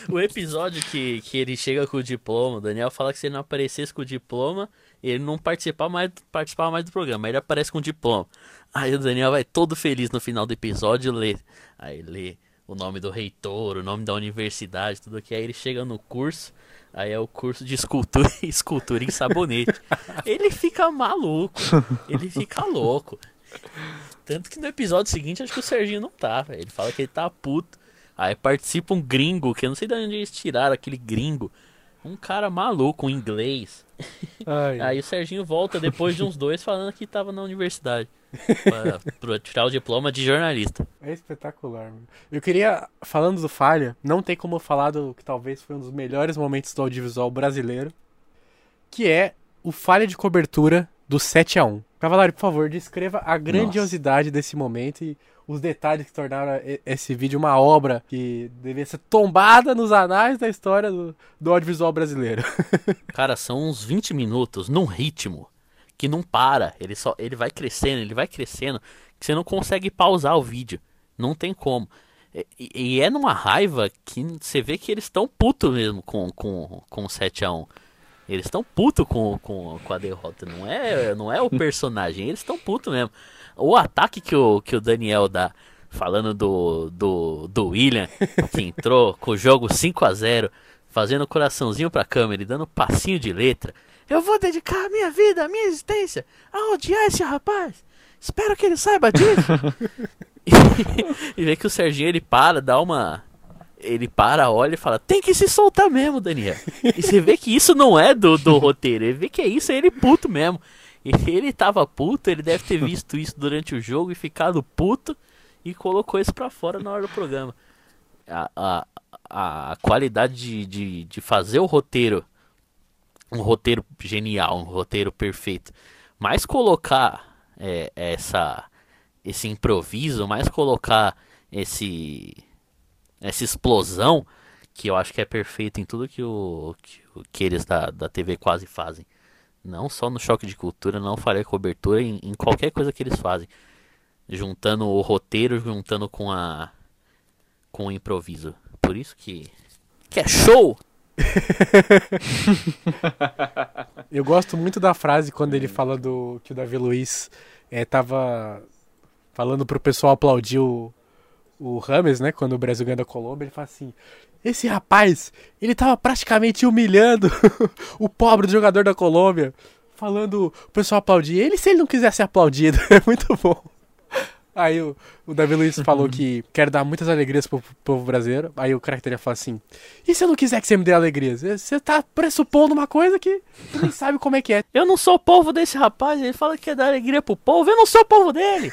O episódio que, que ele chega com o diploma, o Daniel fala que se ele não aparecesse com o diploma, ele não participava mais, participava mais do programa. Ele aparece com o diploma. Aí o Daniel vai todo feliz no final do episódio ler. Aí lê o nome do reitor, o nome da universidade, tudo que. Aí ele chega no curso. Aí é o curso de escultura, <laughs> escultura em sabonete. Ele fica maluco. Ele fica louco. Tanto que no episódio seguinte, acho que o Serginho não tá, velho. Ele fala que ele tá puto. Aí participa um gringo, que eu não sei de onde eles tiraram aquele gringo. Um cara maluco, um inglês. Aí o Serginho volta depois de uns dois falando que tava na universidade. pra, pra tirar o diploma de jornalista. É espetacular, mano. Eu queria, falando do Falha, não tem como eu falar do que talvez foi um dos melhores momentos do audiovisual brasileiro, que é o Falha de cobertura do 7 a 1 Cavalario, por favor, descreva a grandiosidade desse momento e os detalhes que tornaram esse vídeo uma obra que devia ser tombada nos anais da história do, do audiovisual brasileiro. <laughs> Cara, são uns 20 minutos num ritmo que não para. Ele só ele vai crescendo, ele vai crescendo, que você não consegue pausar o vídeo. Não tem como. E, e é numa raiva que você vê que eles estão putos mesmo com, com, com o 7x1. Eles estão putos com, com, com a derrota. Não é, não é o personagem, eles estão putos mesmo. O ataque que o, que o Daniel dá, falando do, do, do William, que entrou <laughs> com o jogo 5 a 0 fazendo coraçãozinho pra câmera e dando passinho de letra. Eu vou dedicar a minha vida, a minha existência a odiar esse rapaz. Espero que ele saiba disso. <laughs> <laughs> e vê que o Serginho ele para, dá uma. Ele para, olha e fala: Tem que se soltar mesmo, Daniel. E você vê que isso não é do, do roteiro, ele vê que é isso, é ele puto mesmo. E ele tava puto, ele deve ter visto isso durante o jogo e ficado puto e colocou isso pra fora na hora do programa. A, a, a qualidade de, de, de fazer o roteiro, um roteiro genial, um roteiro perfeito, mas colocar é, essa esse improviso, mais colocar esse essa explosão que eu acho que é perfeito em tudo que, o, que, que eles da, da TV quase fazem. Não só no choque de cultura, não farei cobertura em, em qualquer coisa que eles fazem. Juntando o roteiro, juntando com a com o improviso. Por isso que que é show. <laughs> Eu gosto muito da frase quando ele fala do que o Davi Luiz é, tava falando pro pessoal aplaudir o, o Rames, né? Quando o Brasil ganha da Colômbia, ele fala assim: Esse rapaz, ele tava praticamente humilhando <laughs> o pobre do jogador da Colômbia, falando o pessoal aplaudir ele se ele não quiser ser aplaudido. <laughs> É muito bom. Aí o, o Davi Luiz falou que quer dar muitas alegrias pro povo brasileiro. Aí o caractere fala assim: E se eu não quiser que você me dê alegrias? Você tá pressupondo uma coisa que você nem sabe como é que é. <laughs> Eu não sou o povo desse rapaz, ele fala que quer dar alegria pro povo, eu não sou o povo dele.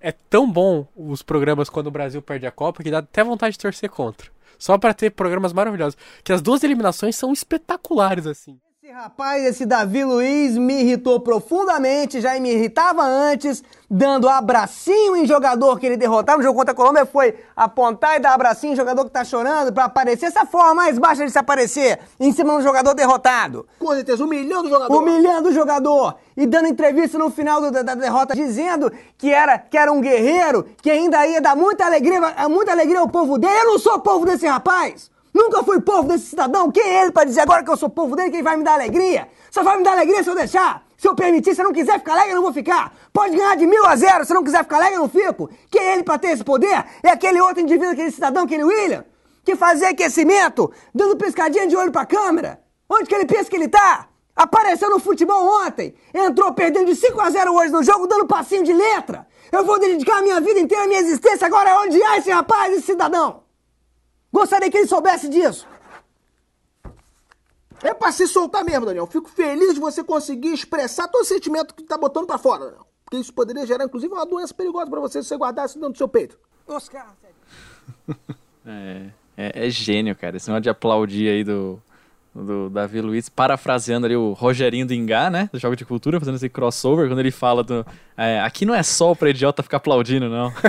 É tão bom os programas quando o Brasil perde a Copa que dá até vontade de torcer contra. Só pra ter programas maravilhosos. Que as duas eliminações são espetaculares, assim. Esse rapaz, esse Davi Luiz, me irritou profundamente, já me irritava antes, dando abracinho em jogador que ele derrotava no jogo contra a Colômbia, foi apontar e dar abracinho em jogador que tá chorando pra aparecer, essa forma mais baixa de se aparecer, em cima do jogador derrotado. Com certeza, humilhando o jogador. Humilhando o jogador e dando entrevista no final do- da, da derrota, dizendo que era, que era um guerreiro, que ainda ia dar muita alegria, muita alegria ao povo dele. Eu não sou povo desse rapaz! Nunca fui povo desse cidadão. Quem é ele pra dizer agora que eu sou povo dele? Quem vai me dar alegria? Só vai me dar alegria se eu deixar. Se eu permitir, se eu não quiser ficar alegre, eu não vou ficar. Pode ganhar de mil a zero. Se eu não quiser ficar alegre, eu não fico. Quem é ele pra ter esse poder? É aquele outro indivíduo, aquele cidadão, aquele William, que fazia aquecimento, dando piscadinha de olho pra câmera. Onde que ele pensa que ele tá? Apareceu no futebol ontem. Entrou perdendo de 5 a 0 hoje no jogo, dando passinho de letra. Eu vou dedicar a minha vida inteira, a minha existência agora a odiar esse rapaz, esse cidadão. Gostaria que ele soubesse disso. É pra se soltar mesmo, Daniel. Fico feliz de você conseguir expressar todo o sentimento que tá botando pra fora, Daniel. Porque isso poderia gerar, inclusive, uma doença perigosa pra você se você guardasse dentro do seu peito. Oscar, <laughs> É, é, é gênio, cara. Esse negócio de aplaudir aí do, do Davi Luiz, parafraseando ali o Rogerinho do Ingá, né? Do Jogo de Cultura, fazendo esse crossover, quando ele fala do. é, aqui não é só pra idiota ficar aplaudindo, não. <laughs>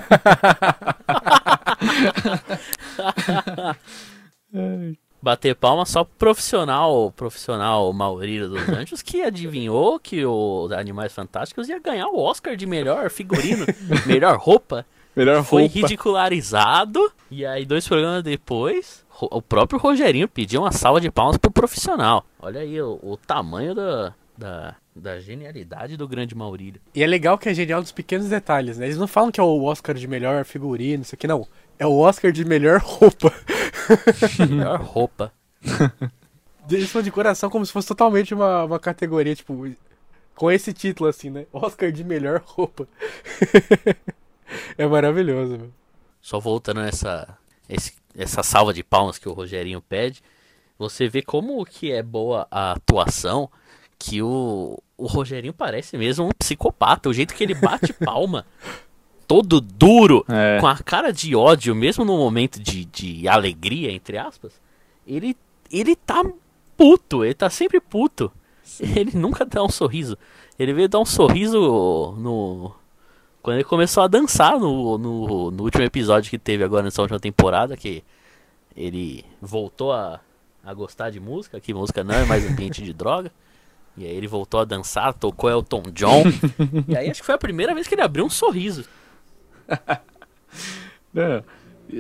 Bater palma só pro profissional, profissional Maurílio dos Anjos, que adivinhou que o Animais Fantásticos ia ganhar o Oscar de melhor figurino, melhor roupa. Melhor Foi roupa. ridicularizado. E aí, dois programas depois, o próprio Rogerinho pediu uma salva de palmas pro profissional. Olha aí o, o tamanho da, da, da genialidade do grande Maurílio. E é legal que é genial dos pequenos detalhes, né? Eles não falam que é o Oscar de melhor figurino, isso aqui não. É o Oscar de melhor roupa. <laughs> Melhor roupa. <laughs> Eles falam de coração como se fosse totalmente uma, uma categoria, tipo, com esse título assim, né? Oscar de melhor roupa. <laughs> é maravilhoso, meu. Só voltando nessa esse- essa salva de palmas que o Rogerinho pede, você vê como que é boa a atuação, que o, o Rogerinho parece mesmo um psicopata, o jeito que ele bate <laughs> palma, todo duro, É. com a cara de ódio, mesmo no momento de, de alegria, entre aspas, ele, ele tá puto, ele tá sempre puto. Ele nunca dá um sorriso. Ele veio dar um sorriso no, quando ele começou a dançar no, no, no último episódio que teve agora nessa última temporada, que ele voltou a, a gostar de música, que música não é mais ambiente de droga. E aí ele voltou a dançar, tocou Elton John. <laughs> e aí acho que foi a primeira vez que ele abriu um sorriso. <laughs> Não,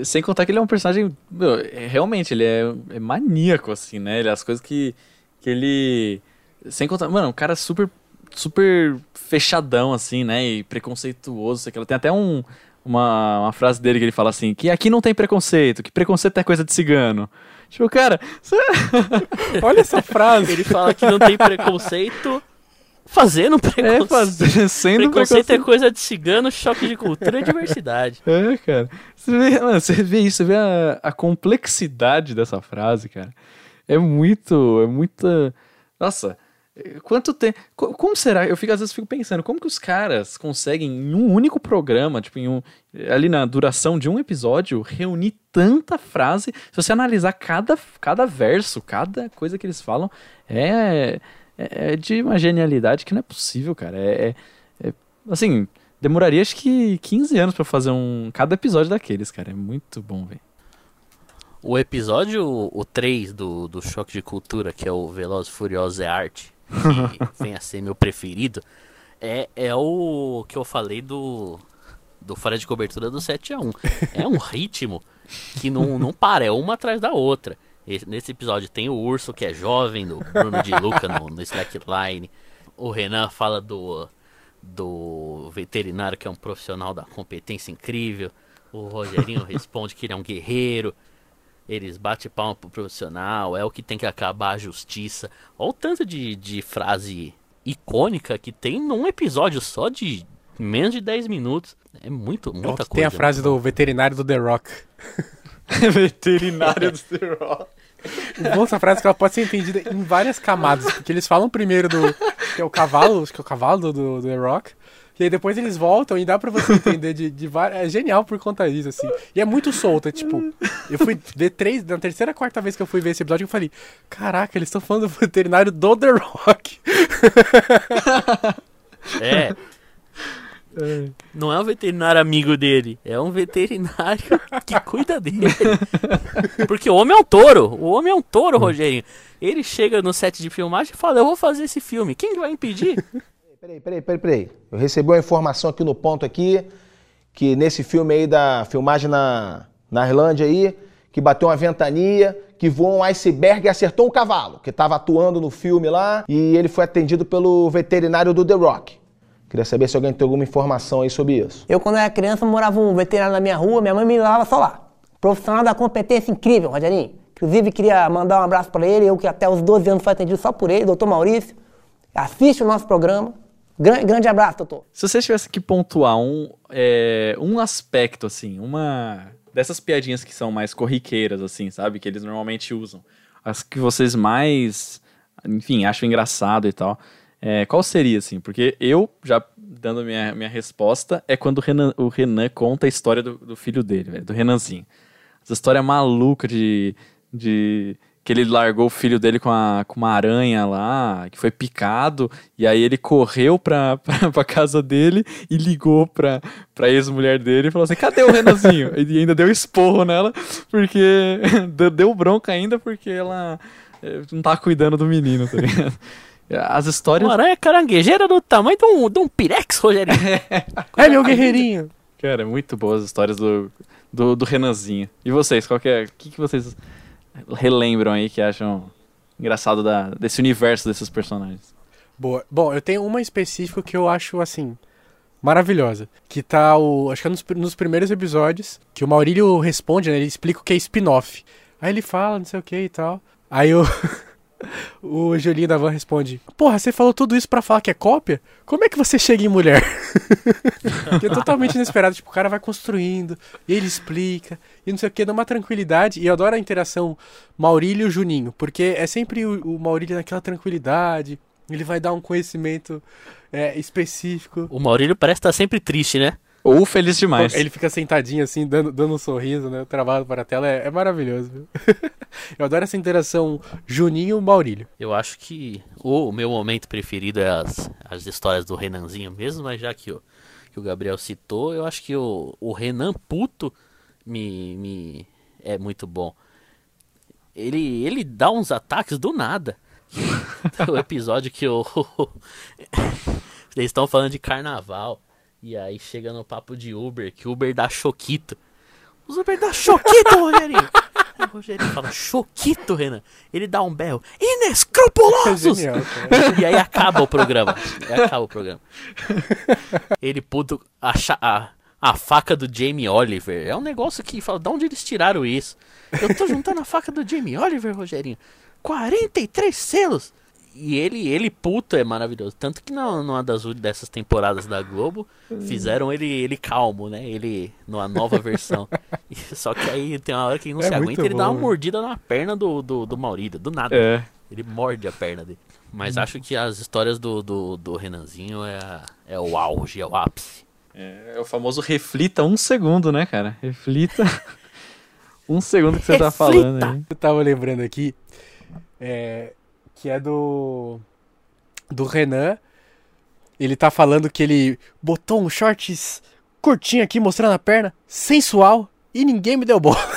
Sem contar que ele é um personagem. meu, é- realmente, ele é, é maníaco, assim, né? Ele, as coisas que, que ele. Sem contar. Mano, um cara super. Super fechadão, assim, né? E preconceituoso. sei lá. Tem até um, uma, uma frase dele que ele fala assim: que aqui não tem preconceito, que preconceito é coisa de cigano. Tipo, cara, você- <laughs> Olha essa frase. Ele fala que não tem preconceito Fazendo preconceito. É, fazer, sendo Preconceito é coisa de cigano, choque de cultura e diversidade. <laughs> É, cara. Você vê, mano, você vê isso, você vê a, a complexidade dessa frase, cara. É muito, é muita. Nossa, quanto tempo. Como será? Eu fico, às vezes fico pensando, como que os caras conseguem, em um único programa, tipo, em um, ali na duração de um episódio, reunir tanta frase. Se você analisar cada, cada verso, cada coisa que eles falam, é, é, é de uma genialidade que não é possível, cara. É, é, é assim, demoraria acho que 15 anos para fazer um cada episódio daqueles, cara. É muito bom, velho. O episódio, o 3 do, do Choque de Cultura, que é o Veloz Furioso é Arte, que vem a ser meu preferido, é, é o que eu falei do, do Fora de Cobertura do 7 a 1 É um ritmo que não, não para, é uma atrás da outra. Esse, nesse episódio tem o Urso, que é jovem, do Bruno de Luca no, no Slackline. O Renan fala do, do veterinário, que é um profissional da competência incrível. O Rogerinho responde que ele é um guerreiro. Eles batem palma pro profissional, é o que tem que acabar a justiça. Olha o tanto de, de frase icônica que tem num episódio só de menos de 10 minutos. É muito, muita coisa. Tem a frase do veterinário do The Rock. <laughs> veterinário do The Rock. Bom dessa frase é que ela pode ser entendida em várias camadas. Porque eles falam primeiro do. que é o cavalo, acho que é o cavalo do, do The Rock. E aí depois eles voltam e dá pra você entender de, de várias. É genial por conta disso, assim. E é muito solto, tipo. Eu fui ver três. Na terceira, quarta vez que eu fui ver esse episódio, eu falei: Caraca, eles estão falando do veterinário do The Rock. <laughs> É. Não é um veterinário amigo dele, é um veterinário <laughs> que cuida dele. Porque o homem é um touro, o homem é um touro, Rogerinho. Ele chega no set de filmagem e fala: Eu vou fazer esse filme, quem vai impedir? Peraí, peraí, peraí, peraí. Eu recebi uma informação aqui no ponto aqui, que nesse filme aí da filmagem na, na Irlândia aí, que bateu uma ventania, que voou um iceberg e acertou um cavalo, que estava atuando no filme lá, e ele foi atendido pelo veterinário do The Rock. Queria saber se alguém tem alguma informação aí sobre isso. Eu, quando era criança, morava um veterinário na minha rua, minha mãe me levava só lá. Profissional da competência incrível, Rogerinho. Inclusive, queria mandar um abraço para ele, eu que até os 12 anos fui atendido só por ele, doutor Maurício. Assiste o nosso programa. Grande, grande abraço, doutor. Se você tivesse que pontuar um, é, um aspecto, assim, uma dessas piadinhas que são mais corriqueiras, assim, sabe? Que eles normalmente usam. As que vocês mais, enfim, acham engraçado e tal. É, qual seria, assim? Porque eu, já dando minha, minha resposta, é quando o Renan, o Renan conta a história do, do filho dele, do Renanzinho. Essa história maluca de, de que ele largou o filho dele com, a, com uma aranha lá, que foi picado, e aí ele correu pra, <laughs> pra, pra casa dele e ligou pra, pra ex-mulher dele e falou assim, cadê o Renanzinho? <laughs> e ainda deu esporro nela, porque <laughs> deu bronca ainda porque ela eh, não tá cuidando do menino, tá ligado? As histórias... Uma aranha caranguejeira do tamanho de um, de um pirex, Rogerinho. é, meu guerreirinho. Cara, muito boas as histórias do, do, do Renanzinho. E vocês, qual que é... O que, que vocês relembram aí que acham engraçado da, desse universo desses personagens? Boa. Bom, eu tenho uma específica que eu acho assim maravilhosa, que tá o, acho que é nos, nos primeiros episódios, que o Maurílio responde, né, ele explica o que é spin-off. Aí ele fala, não sei o que e tal. Aí o <laughs> o Julinho da Van responde: Porra, você falou tudo isso para falar que é cópia? Como é que você chega em mulher? <laughs> que é totalmente inesperado. Tipo, o cara vai construindo, e ele explica, e não sei o que, dá uma tranquilidade. E eu adoro a interação Maurílio e Juninho, porque é sempre o, o Maurílio naquela tranquilidade. Ele vai dar um conhecimento é, específico. O Maurílio parece estar sempre triste, né? Ou feliz demais. Ele fica sentadinho assim, dando, dando um sorriso, né? Travado para a tela. É, é maravilhoso, viu? <laughs> Eu adoro essa interação Juninho-Maurílio. Eu acho que o meu momento preferido é as, as histórias do Renanzinho mesmo, mas já que o, que o Gabriel citou, eu acho que o, o Renan puto me, me é muito bom. Ele, ele dá uns ataques do nada. <laughs> o episódio que o. <laughs> Eles estão falando de carnaval. E aí chega no papo de Uber, que Uber dá choquito. Os Uber dá choquito, <laughs> Rogerinho! o Rogerinho fala, choquito, Renan. Ele dá um berro, inescrupulosos! É genial, <laughs> e aí acaba o programa. Aí acaba o programa. Ele puto achar a, a faca do Jamie Oliver. É um negócio que fala, de onde eles tiraram isso? Eu tô juntando a faca do Jamie Oliver, Rogerinho. 43 selos! E ele, ele puto é maravilhoso. Tanto que não, numa das dessas temporadas da Globo, fizeram ele, ele calmo, né? Ele numa nova versão. <laughs> Só que aí tem uma hora que ele não É se aguenta, ele dá bom, uma né? mordida na perna do, do, do Maurílio, do nada. É. Ele morde a perna dele. Mas Hum. acho que as histórias do, do, do Renanzinho é, a- é o auge, é o ápice. É o famoso reflita um segundo, né, cara? Reflita <laughs> um segundo que você tá falando aí. Eu tava lembrando aqui, é, que é do do Renan. Ele tá falando que ele botou um shorts curtinho aqui, mostrando a perna, sensual, e ninguém me deu bola. <laughs>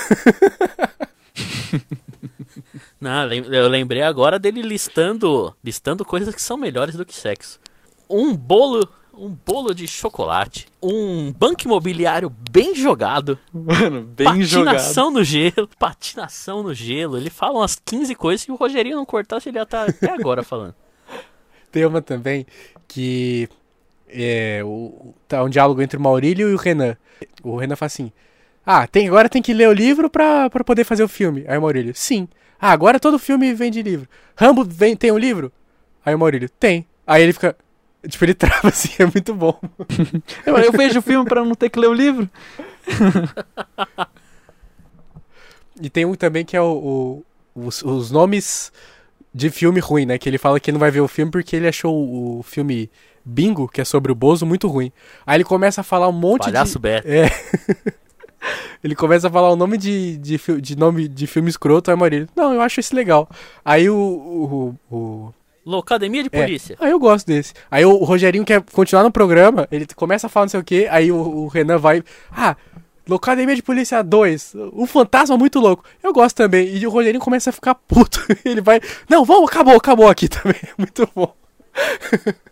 Não, eu lembrei agora dele listando, listando coisas que são melhores do que sexo. Um bolo, um bolo de chocolate, um banco imobiliário bem jogado, Mano, bem jogado. patinação no gelo, patinação no gelo. Ele fala umas 15 coisas que o Rogerinho não cortasse, ele ia estar até agora falando. <laughs> Tem uma também que é o, tá um diálogo entre o Maurílio e o Renan. O Renan fala assim: Ah, tem, agora tem que ler o livro pra, pra poder fazer o filme. Aí o Maurílio, sim. Ah, agora todo filme vem de livro. Rambo vem, tem um livro? Aí o Maurílio, tem. Aí ele fica. Tipo, ele <laughs> trava assim, é muito bom. <laughs> Eu, eu vejo o filme pra não ter que ler o livro. E tem um também que é o, o- os, os nomes de filme ruim, né? Que ele fala que não vai ver o filme porque ele achou o, filme Bingo, que é sobre o Bozo, muito ruim. Aí ele começa a falar um monte Palhaço de. Beto. É. <laughs> ele começa a falar o nome de, de, de nome de filme escroto, aí o marido, não, eu acho esse legal. Aí o. o, o Academia de é, Polícia. ah, eu gosto desse. Aí o, o Rogerinho quer continuar no programa, ele começa a falar não sei o que, aí o, o Renan vai. Ah, Locademia de Polícia 2, um fantasma muito louco. Eu gosto também. E o Rogerinho começa a ficar puto. <laughs> Ele vai. Não, vamos, acabou, acabou aqui <laughs> também. Muito bom.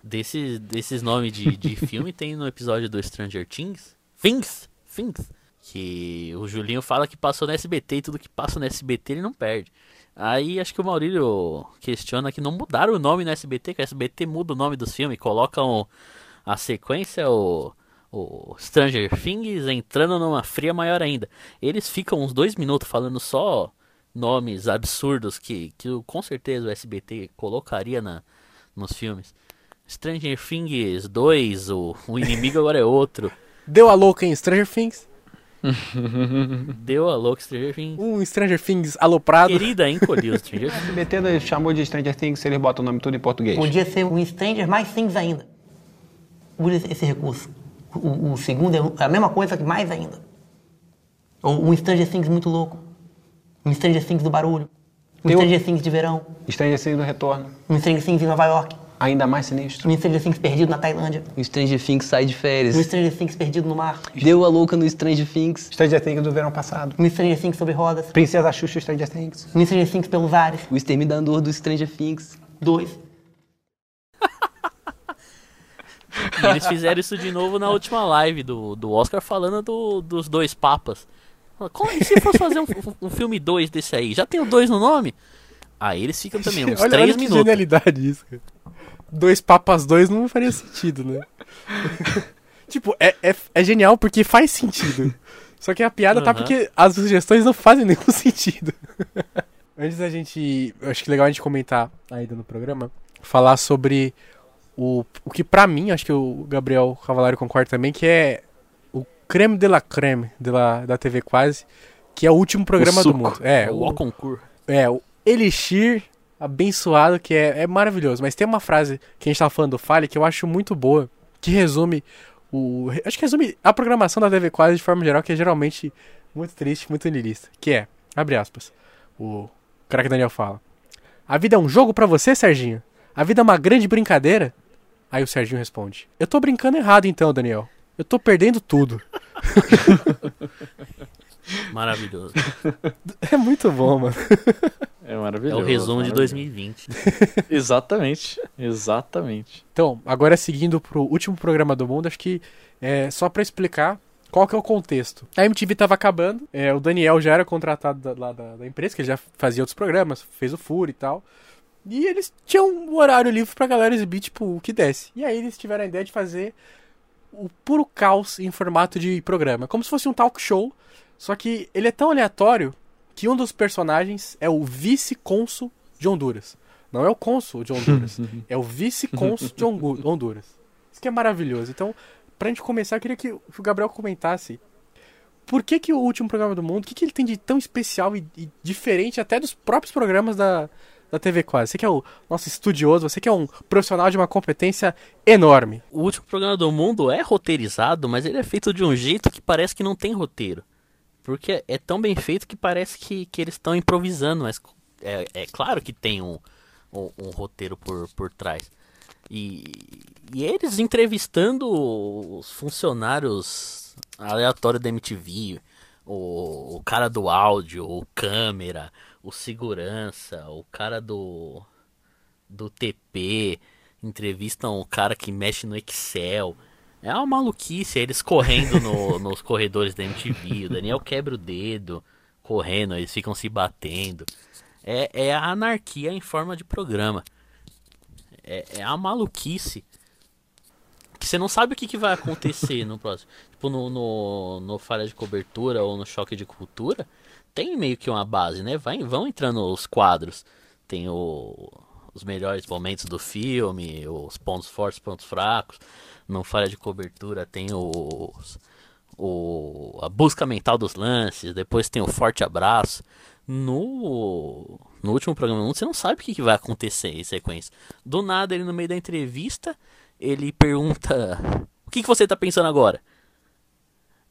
Desses, desses nomes de, de <laughs> filme tem no episódio do Stranger Things. Things, Things. Que o Julinho fala que passou no SBT e tudo que passa no SBT ele não perde. Aí acho que o Maurílio questiona que não mudaram o nome no SBT, que o SBT muda o nome dos filmes, colocam a sequência, o, o Stranger Things entrando numa fria maior ainda. Eles ficam uns dois minutos falando só nomes absurdos que, que com certeza o SBT colocaria na, nos filmes. Stranger Things 2, o, o inimigo agora é outro. Deu a louca em Stranger Things. <laughs> Deu a louca Stranger Things. Um Stranger Things aloprado. Querida, encolheu Stranger O <laughs> Things. SBT chamou de Stranger Things se eles botam o nome tudo em português. Podia ser um Stranger mais Things ainda. Use esse- recurso. O, o segundo é a mesma coisa que mais ainda. Ou um Stranger Things muito louco. Um Stranger Things do barulho. Um Tem o- Stranger Things de verão. Stranger Things do retorno. Um Stranger Things em Nova York. Ainda mais sinistro. Um Stranger Things perdido na Tailândia. O Stranger Things sai de férias. Um Stranger Things perdido no mar. Deu a louca no Stranger Things. Stranger Things do verão passado. Um Stranger Things sobre rodas. Princesa Xuxa Stranger Things. Um Stranger Things pelos ares. O exterminador do Stranger Things. Dois. E eles fizeram isso de novo na última live do, do Oscar falando do- dos dois papas. Como e se fosse fazer um, um filme 2 desse aí? Já tem o 2 no nome? Aí eles ficam também uns olha, 3 olha que minutos. genialidade isso, cara. Dois papas dois não faria sentido, né? <laughs> tipo, é, é, é genial porque faz sentido. Só que a piada tá Aham. porque as sugestões não fazem nenhum <laughs> sentido. Antes da gente. Acho que é legal a gente comentar ainda no programa. Falar sobre o, o que pra mim, acho que o Gabriel Cavalari concorda também, que é o creme de la creme de la, da TV Quase, que é o último programa do suco. mundo. É, o o, O concurso. é, o Elixir abençoado, que é, é maravilhoso. Mas tem uma frase que a gente tava falando do Fale que eu acho muito boa, que resume o. Acho que resume a programação da TV Quase de forma geral, que é geralmente muito triste, muito niilista. Que é, abre aspas, o craque Daniel fala. A vida é um jogo pra você, Serginho? A vida é uma grande brincadeira? Aí o Serginho responde: Eu tô brincando errado então, Daniel. Eu tô perdendo tudo. <laughs> Maravilhoso. <laughs> É muito bom, mano. <laughs> É É maravilhoso. o resumo de maravilhoso. 2020. <laughs> <laughs> Exatamente. Exatamente. Então, agora seguindo pro último programa do mundo, acho que é só pra explicar qual que é o contexto. A MTV tava acabando, é, o Daniel já era contratado da, lá da, da empresa, que ele já fazia outros programas, fez o Furo e tal. E eles tinham um horário livre pra galera exibir, tipo, o que desce. E aí eles tiveram a ideia de fazer o puro caos em formato de programa. Como se fosse um talk show, só que ele é tão aleatório que um dos personagens é o vice-cônsul de Honduras. Não é o cônsul de Honduras. <laughs> é o vice-cônsul de Honduras. Isso que é maravilhoso. Então, pra gente começar, eu queria que o Gabriel comentasse por que, que o último programa do mundo, o que, que ele tem de tão especial e, e diferente até dos próprios programas da, da TV Quase. Você que é o nosso estudioso, você que é um profissional de uma competência enorme. O último programa do mundo é roteirizado, mas ele é feito de um jeito que parece que não tem roteiro. Porque é tão bem feito que parece que, que eles estão improvisando, mas é, é claro que tem um, um, um roteiro por, por trás. E, e eles entrevistando os funcionários aleatórios da MTV, o, o cara do áudio, o câmera, o segurança, o cara do, do TP, entrevistam o cara que mexe no Excel. É uma maluquice, eles correndo no- <laughs> nos corredores da MTV, o Daniel quebra o dedo, correndo, eles ficam se batendo. É, é a anarquia em forma de programa. É, é a maluquice que você não sabe o que, que vai acontecer no próximo. <laughs> Tipo, no, no, no falha de cobertura ou no choque de cultura, tem meio que uma base, né? Vai, vão entrando os quadros. Tem o, os melhores momentos do filme, os pontos fortes, pontos fracos. No falha de cobertura tem os, o, a busca mental dos lances, depois tem o forte abraço. No, no último programa você não sabe o que, que vai acontecer em sequência. Do nada, ele no meio da entrevista, ele pergunta: O que, que você tá pensando agora?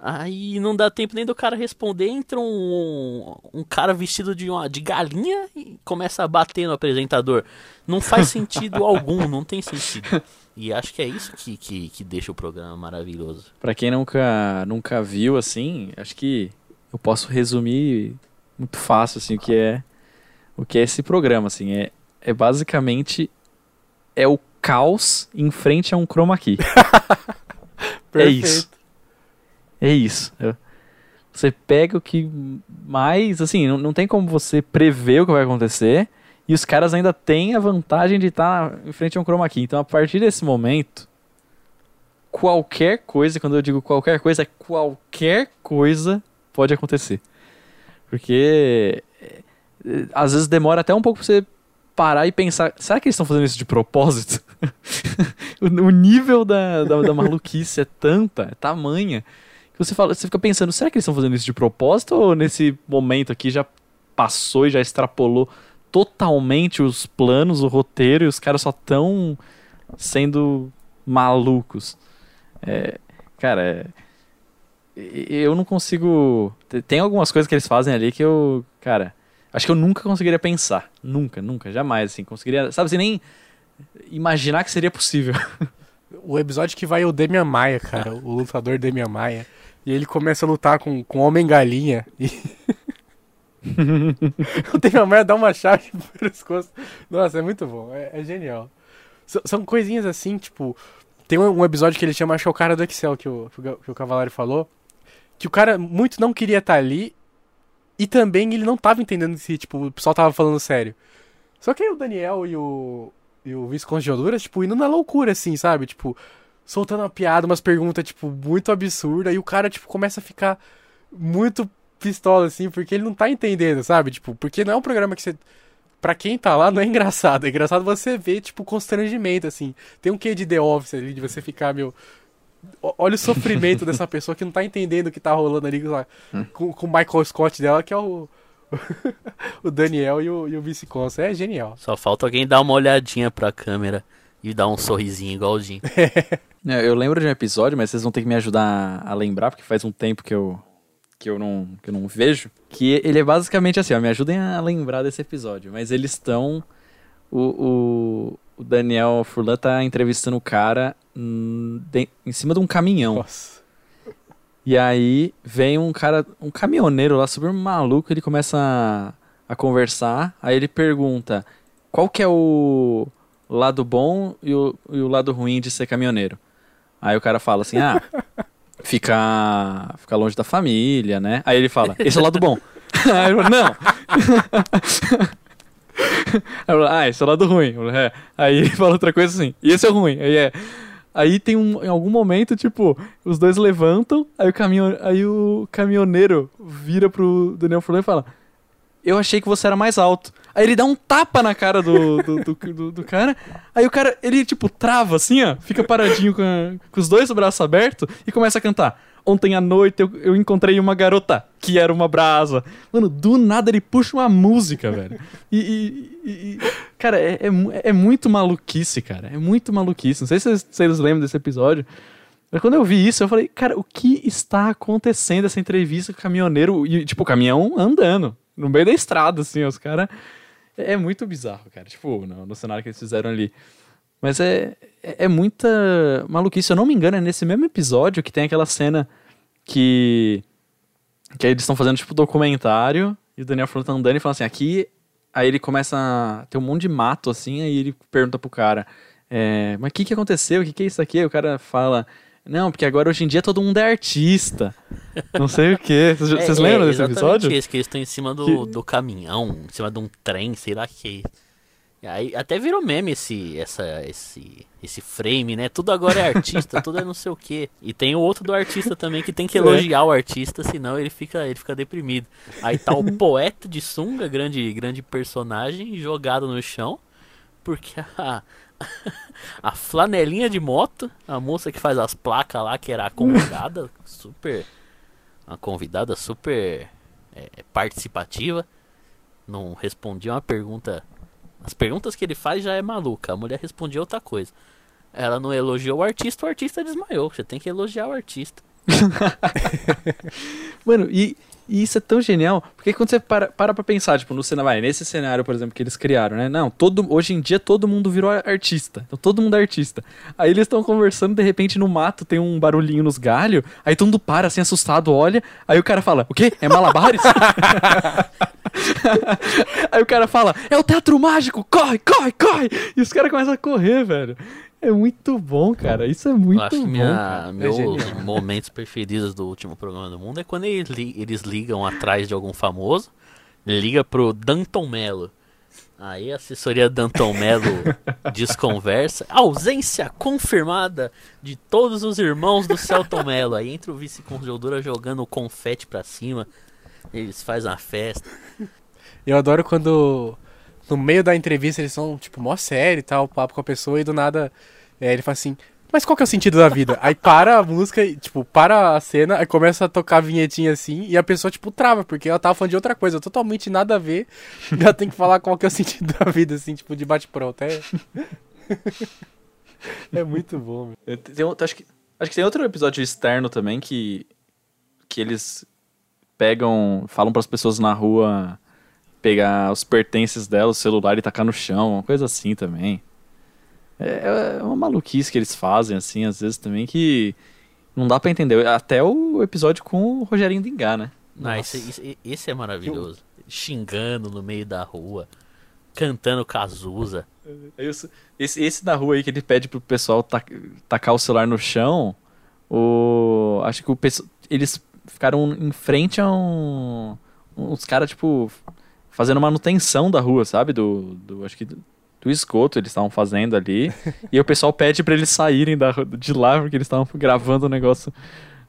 Aí não dá tempo nem do cara responder, entra um, um cara vestido de, uma, de galinha e começa a bater no apresentador. Não faz sentido <laughs> algum, não tem sentido. E acho que é isso que, que, que deixa o programa maravilhoso. Pra quem nunca, nunca viu, assim, acho que eu posso resumir muito fácil, assim, o que é, o que é esse programa, assim. É, é basicamente, é o caos em frente a um chroma key. <laughs> é isso. É isso. Você pega o que mais, assim, não, não tem como você prever o que vai acontecer, e os caras ainda têm a vantagem de estar em frente a um chroma key. Então, a partir desse momento, qualquer coisa, quando eu digo qualquer coisa, é qualquer coisa pode acontecer. Porque é, às vezes demora até um pouco pra você parar e pensar, será que eles estão fazendo isso de propósito? <laughs> o, o nível da, da, da maluquice é tanta, é tamanha, que você, fala, você fica pensando, será que eles estão fazendo isso de propósito ou nesse momento aqui já passou e já extrapolou totalmente os planos, o roteiro, e os caras só estão sendo malucos? É, cara, é, eu não consigo. te- Tem algumas coisas que eles fazem ali que eu. Cara, acho que eu nunca conseguiria pensar. Nunca, nunca, jamais, assim. Conseguiria. Sabe, assim, nem imaginar que seria possível. <laughs> O episódio que vai o Demian Maia, cara, o lutador Demian Maia. E ele começa a lutar com, com Homem-Galinha. E... <laughs> o Demian Maia dá uma chave <laughs> no pescoço. Nossa, é muito bom, é, é genial. S- são coisinhas assim, tipo. Tem um, episódio que ele chama, acho que é o cara do Excel, que o, que o falou. Que o cara muito não queria estar ali. E também ele não tava entendendo se, tipo, o pessoal tava falando sério. Só que aí o Daniel e o, e o Visconde de Honduras, tipo, indo na loucura, assim, sabe? Tipo, soltando uma piada, umas perguntas, tipo, muito absurdas, e o cara, tipo, começa a ficar muito pistola, assim, porque ele não tá entendendo, sabe? Tipo, porque não é um programa que você. Pra quem tá lá, não é engraçado. É engraçado você ver, tipo, constrangimento, assim. Tem um quê de The Office ali, de você ficar, meu. o- Olha o sofrimento dessa <laughs> pessoa que não tá entendendo o que tá rolando ali lá, com, com o Michael Scott dela, que é o. <laughs> o Daniel e o, e o vice-consul. É genial. Só falta alguém dar uma olhadinha pra câmera e dar um sorrisinho igual o Jim. <laughs> É, eu lembro de um episódio, mas vocês vão ter que me ajudar a lembrar, porque faz um tempo que eu, que eu, não, que eu não vejo. Que ele é basicamente assim, ó, me ajudem a lembrar desse episódio. Mas eles estão. O, o, o Daniel Furlan tá entrevistando o cara de- em cima de um caminhão. Nossa. E aí vem um cara, um caminhoneiro lá super maluco, ele começa a, a conversar, aí ele pergunta qual que é o lado bom e o, e o lado ruim de ser caminhoneiro. Aí o cara fala assim, ah, <laughs> ficar ficar longe da família, né? Aí ele fala, esse é o lado bom. <laughs> Aí ele fala, não. <laughs> Aí eu falo, ah, esse é o lado ruim. Eu falo, "É." Aí ele fala outra coisa assim, e esse é o ruim. Aí é. Aí tem um, em algum momento, tipo, os dois levantam, aí o, caminhon, aí o caminhoneiro vira pro Daniel Furlan e fala: eu achei que você era mais alto. Aí ele dá um tapa na cara do, do, do, do- cara. Aí o cara, ele tipo, trava assim, ó. Fica paradinho com, com os dois braços abertos e começa a cantar. Ontem à noite eu, eu encontrei uma garota que era uma brasa. Mano, do nada ele puxa uma música, velho. E. e- e- cara, é, é, é muito maluquice, cara. É muito maluquice. Não sei se vocês, se vocês lembram desse episódio. Mas quando eu vi isso, eu falei, cara, o que está acontecendo essa entrevista com o caminhoneiro? E, tipo, o caminhão andando no meio da estrada, assim, os caras. É muito bizarro, cara. Tipo, no, no cenário que eles fizeram ali. Mas é, é, é muita maluquice. Se eu não me engano, é nesse mesmo episódio que tem aquela cena que. Que eles estão fazendo, tipo, documentário. E o Daniel Frontman tá andando e fala assim: aqui. Aí ele começa a ter um monte de mato, assim. Aí ele pergunta pro cara: é, Mas o que, que aconteceu? O que, que é isso aqui? Aí o cara fala. Não, porque agora hoje em dia todo mundo é artista. Não sei o quê. Vocês, vocês É, lembram é desse episódio? Esse, que eles estão em cima do, do caminhão, em cima de um trem, sei lá que. Aí até virou meme esse, essa, esse, esse frame, né? Tudo agora é artista, tudo é não sei o quê. E tem o outro do artista também que tem que elogiar o artista, senão ele fica, ele fica deprimido. Aí tá o poeta de sunga, grande, grande personagem, jogado no chão, porque a, <laughs> a flanelinha de moto, a moça que faz as placas lá, que era a convidada, <laughs> super. Uma convidada super é, participativa, não respondia uma pergunta. As perguntas que ele faz já é maluca, a mulher respondia outra coisa. Ela não elogiou o artista, o artista desmaiou. Você tem que elogiar o artista. <laughs> Mano, e, e isso é tão genial, porque quando você para, para pra pensar, tipo, no cenário, nesse cenário, por exemplo, que eles criaram, né? Não, todo, hoje em dia todo mundo virou artista. Então todo mundo é artista. Aí eles estão conversando, de repente no mato tem um barulhinho nos galhos, aí todo mundo para, assim, assustado, olha, aí o cara fala, o quê? É malabares? <laughs> aí o cara fala, é o teatro mágico, corre, corre, corre! E os caras começam a correr, velho. É muito bom, cara. Isso é muito Eu acho que bom. minha, cara. meus genial. momentos preferidos do último programa do mundo é quando eles, li- eles ligam atrás de algum famoso, liga pro Danton Mello. Aí a assessoria Danton Mello <laughs> desconversa. Ausência confirmada de todos os irmãos do Celton Mello. Aí entra o vice-conjuntura jogando confete pra cima. Eles fazem uma festa. Eu adoro quando no meio da entrevista eles são, tipo, mó sério e tal, papo com a pessoa, e do nada é, ele fala assim, mas qual que é o sentido da vida? aí para a música, tipo, para a cena, aí começa a tocar a vinhetinha assim, e a pessoa, tipo, trava, porque ela tava falando de outra coisa, totalmente nada a ver, e <laughs> ela tem que falar qual que é o sentido da vida, assim, tipo, de bate-pronto. É... <laughs> é muito bom, meu. Acho, que, acho que tem outro episódio externo também que, que eles pegam, falam pras pessoas na rua pegar os pertences dela, o celular e tacar no chão, uma coisa assim também. É, é uma maluquice que eles fazem, assim, às vezes também, que não dá pra entender. Até o episódio com o Rogerinho Dingá, né? Ah, esse, esse- é maravilhoso. Xingando no meio da rua, cantando Cazuza. Aí os- Esse, esse da rua aí que ele pede pro pessoal ta- tacar o celular no chão, o, acho que o eles ficaram em frente a um. Uns caras, tipo, fazendo manutenção da rua, sabe? Do. do acho que do, do esgoto eles estavam fazendo ali. <laughs> e o pessoal pede pra eles saírem da, de lá, porque eles estavam gravando o negócio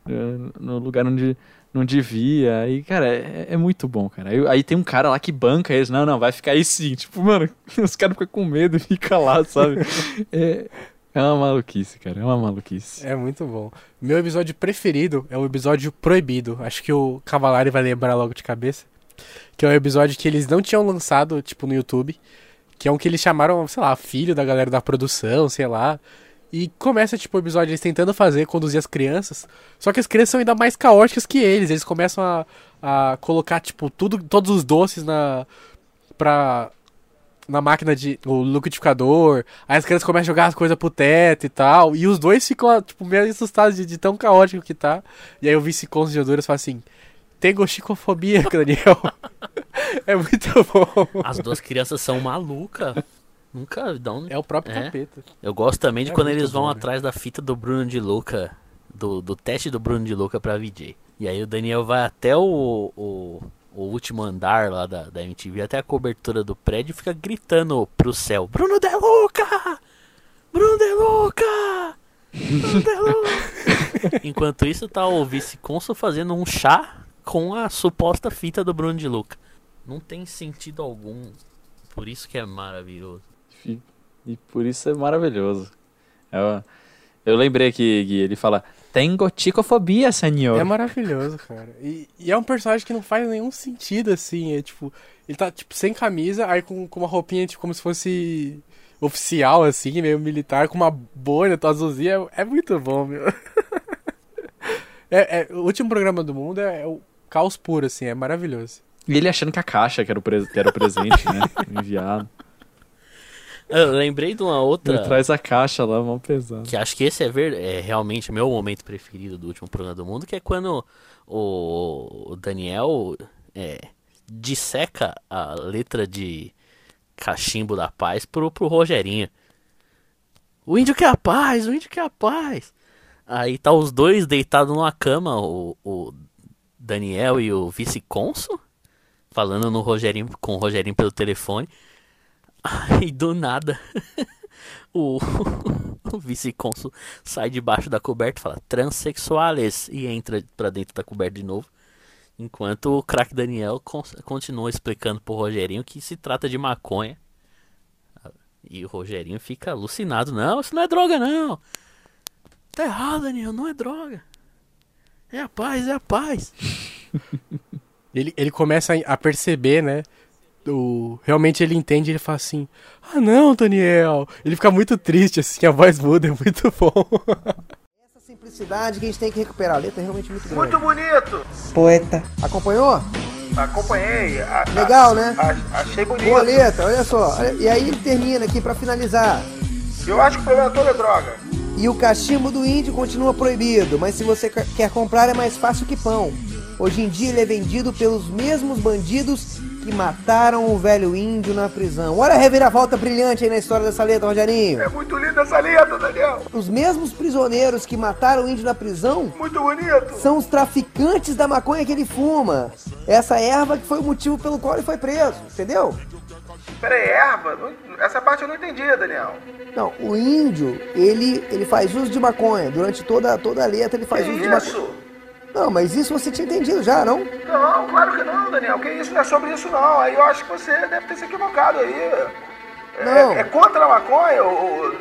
eh, no lugar onde não devia. Aí, cara, é, é muito bom, cara. Aí, aí tem um cara lá que banca eles. Não, não, vai ficar aí sim. Tipo, mano, <laughs> os caras ficam com medo e ficam lá, sabe? <laughs> É, é uma maluquice, cara. É uma maluquice. É muito bom. Meu episódio preferido é o episódio proibido. Acho que o Cavalari vai lembrar logo de cabeça. Que é o episódio que eles não tinham lançado, tipo, no YouTube. Que é um que eles chamaram, sei lá, filho da galera da produção, sei lá. E começa, tipo, o episódio eles tentando fazer, conduzir as crianças. Só que as crianças são ainda mais caóticas que eles. Eles começam a, a colocar, tipo, tudo, todos os doces na. pra. na máquina de. o liquidificador. Aí as crianças começam a jogar as coisas pro teto e tal. E os dois ficam, tipo, meio assustados de, de tão caótico que tá. E aí o de Honduras fala assim. Tem gochicofobia, <laughs> Daniel. é muito bom. As duas crianças são malucas. Nunca dão. É o próprio É. capeta. Eu gosto também de É quando eles vão bom, né? atrás da fita do Bruno de Luca. Do, do teste do Bruno de Luca pra VJ. E aí o Daniel vai até o, o, o último andar lá da, da MTV, até a cobertura do prédio e fica gritando pro céu: Bruno de Luca! Bruno de Luca! Bruno de Luca! <laughs> Enquanto isso, tá o vice-consul fazendo um chá com a suposta fita do Bruno de Luca. Não tem sentido algum. Por isso que é maravilhoso. E, e por isso é maravilhoso. Eu, eu lembrei que, que ele fala: Tengo ticofobia, senhor. É maravilhoso, cara. E, e é um personagem que não faz nenhum sentido, assim. É tipo, ele tá, tipo, sem camisa, aí com, com uma roupinha, tipo, como se fosse oficial, assim, meio militar, com uma bolha, tá azulzinha. É, é muito bom, meu. <laughs> É, é, o último programa do mundo é, é o caos puro, assim, é maravilhoso. E ele achando que a caixa que era o, pre- que era o presente, né? <laughs> Enviado. Eu lembrei de uma outra. Ele traz a caixa lá, mó pesado. Que acho que esse é, ver, é realmente meu momento preferido do último programa do mundo, que é quando o, o Daniel é, disseca a letra de Cachimbo da Paz pro, pro Rogerinho. O índio quer a paz, o índio quer a paz. Aí tá os dois deitados numa cama, o, o Daniel e o vice-cônsul, falando no Rogerinho, com o Rogerinho pelo telefone. Aí <laughs> do nada <laughs> o, <laughs> o vice-cônsul sai debaixo da coberta e fala transexuales e entra pra dentro da coberta de novo. Enquanto o craque Daniel con- continua explicando pro Rogerinho que se trata de maconha. E o Rogerinho fica alucinado. Não, isso não é droga não. Tá errado, Daniel, não é droga. É a paz, é a paz. <laughs> Ele, ele começa a- a perceber, né? O, realmente ele entende, ele fala assim: Ah, não, Daniel. Ele fica muito triste, assim, a voz muda, é muito bom. <laughs> Essa simplicidade que a gente tem que recuperar. A letra é realmente muito grande. Muito bonito. Poeta. Acompanhou? Acompanhei. A- a- Legal, né? a- achei bonito. Boa letra, olha só. E aí ele termina aqui pra finalizar. Eu acho que o problema todo é droga. E o cachimbo do índio continua proibido, mas se você quer- comprar é mais fácil que pão. Hoje em dia ele é vendido pelos mesmos bandidos que mataram o velho índio na prisão. Olha a reviravolta brilhante aí na história dessa letra, Rogerinho. É muito linda essa letra, Daniel. Os mesmos prisioneiros que mataram o índio na prisão Muito bonito. são os traficantes da maconha que ele fuma. Essa erva que foi o motivo pelo qual ele foi preso, entendeu? Peraí, erva? Essa parte eu não entendi, Daniel. Não, o índio, ele, ele faz uso de maconha. Durante toda, toda a letra ele faz Que uso de maconha. isso? Não, mas isso você tinha entendido já, não? Não, claro que não, Daniel. Que isso? Não é sobre isso, não. Aí eu acho que você deve ter se equivocado aí. É- Não. É, contra a maconha? ou-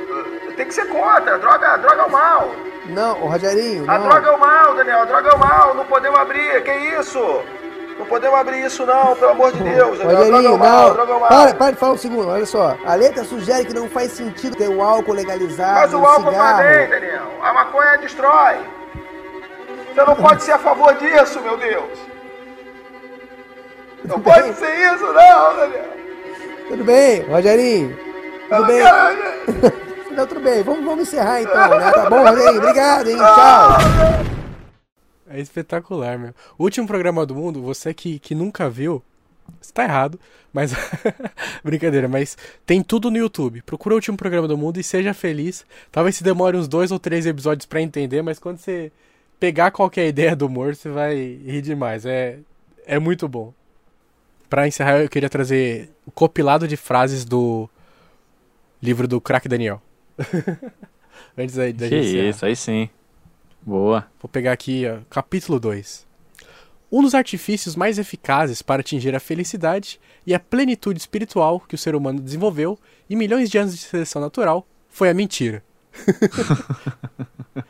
tem que ser contra. Droga, droga é o mal. Não, o Rogerinho, A não. droga é o mal, Daniel. A droga é o mal. Não podemos abrir. Que isso? Não podemos abrir isso, não, pelo amor de Deus. Rogerinho, não. Para, para de falar um segundo, olha só. A letra sugere que não faz sentido ter o álcool legalizado, Mas o álcool cigarro. Daniel. A maconha destrói. Você não pode ser a favor disso, meu Deus. Não Tudo pode bem? ser isso, não, Daniel. Tudo bem, Rogerinho? Tudo bem? quero- <laughs> Não, tudo bem. Vamos, vamos encerrar então, né? Tá bom, Rogerinho? Obrigado, hein? Tchau. É espetacular, meu. O último programa do mundo, você que, que nunca viu, você tá errado, mas. <laughs> Brincadeira, mas tem tudo no YouTube. Procura o último programa do mundo e seja feliz. Talvez se demore uns dois ou três episódios pra entender, mas quando você pegar qualquer ideia do humor, você vai rir demais. É, é muito bom. Pra encerrar, eu queria trazer o compilado de frases do livro do Crack Daniel. <laughs> Antes aí da Que gente encerrar. isso, aí sim. Boa. Vou pegar aqui, ó, capítulo 2. Um dos artifícios mais eficazes para atingir a felicidade e a plenitude espiritual que o ser humano desenvolveu em milhões de anos de seleção natural foi a mentira. <laughs>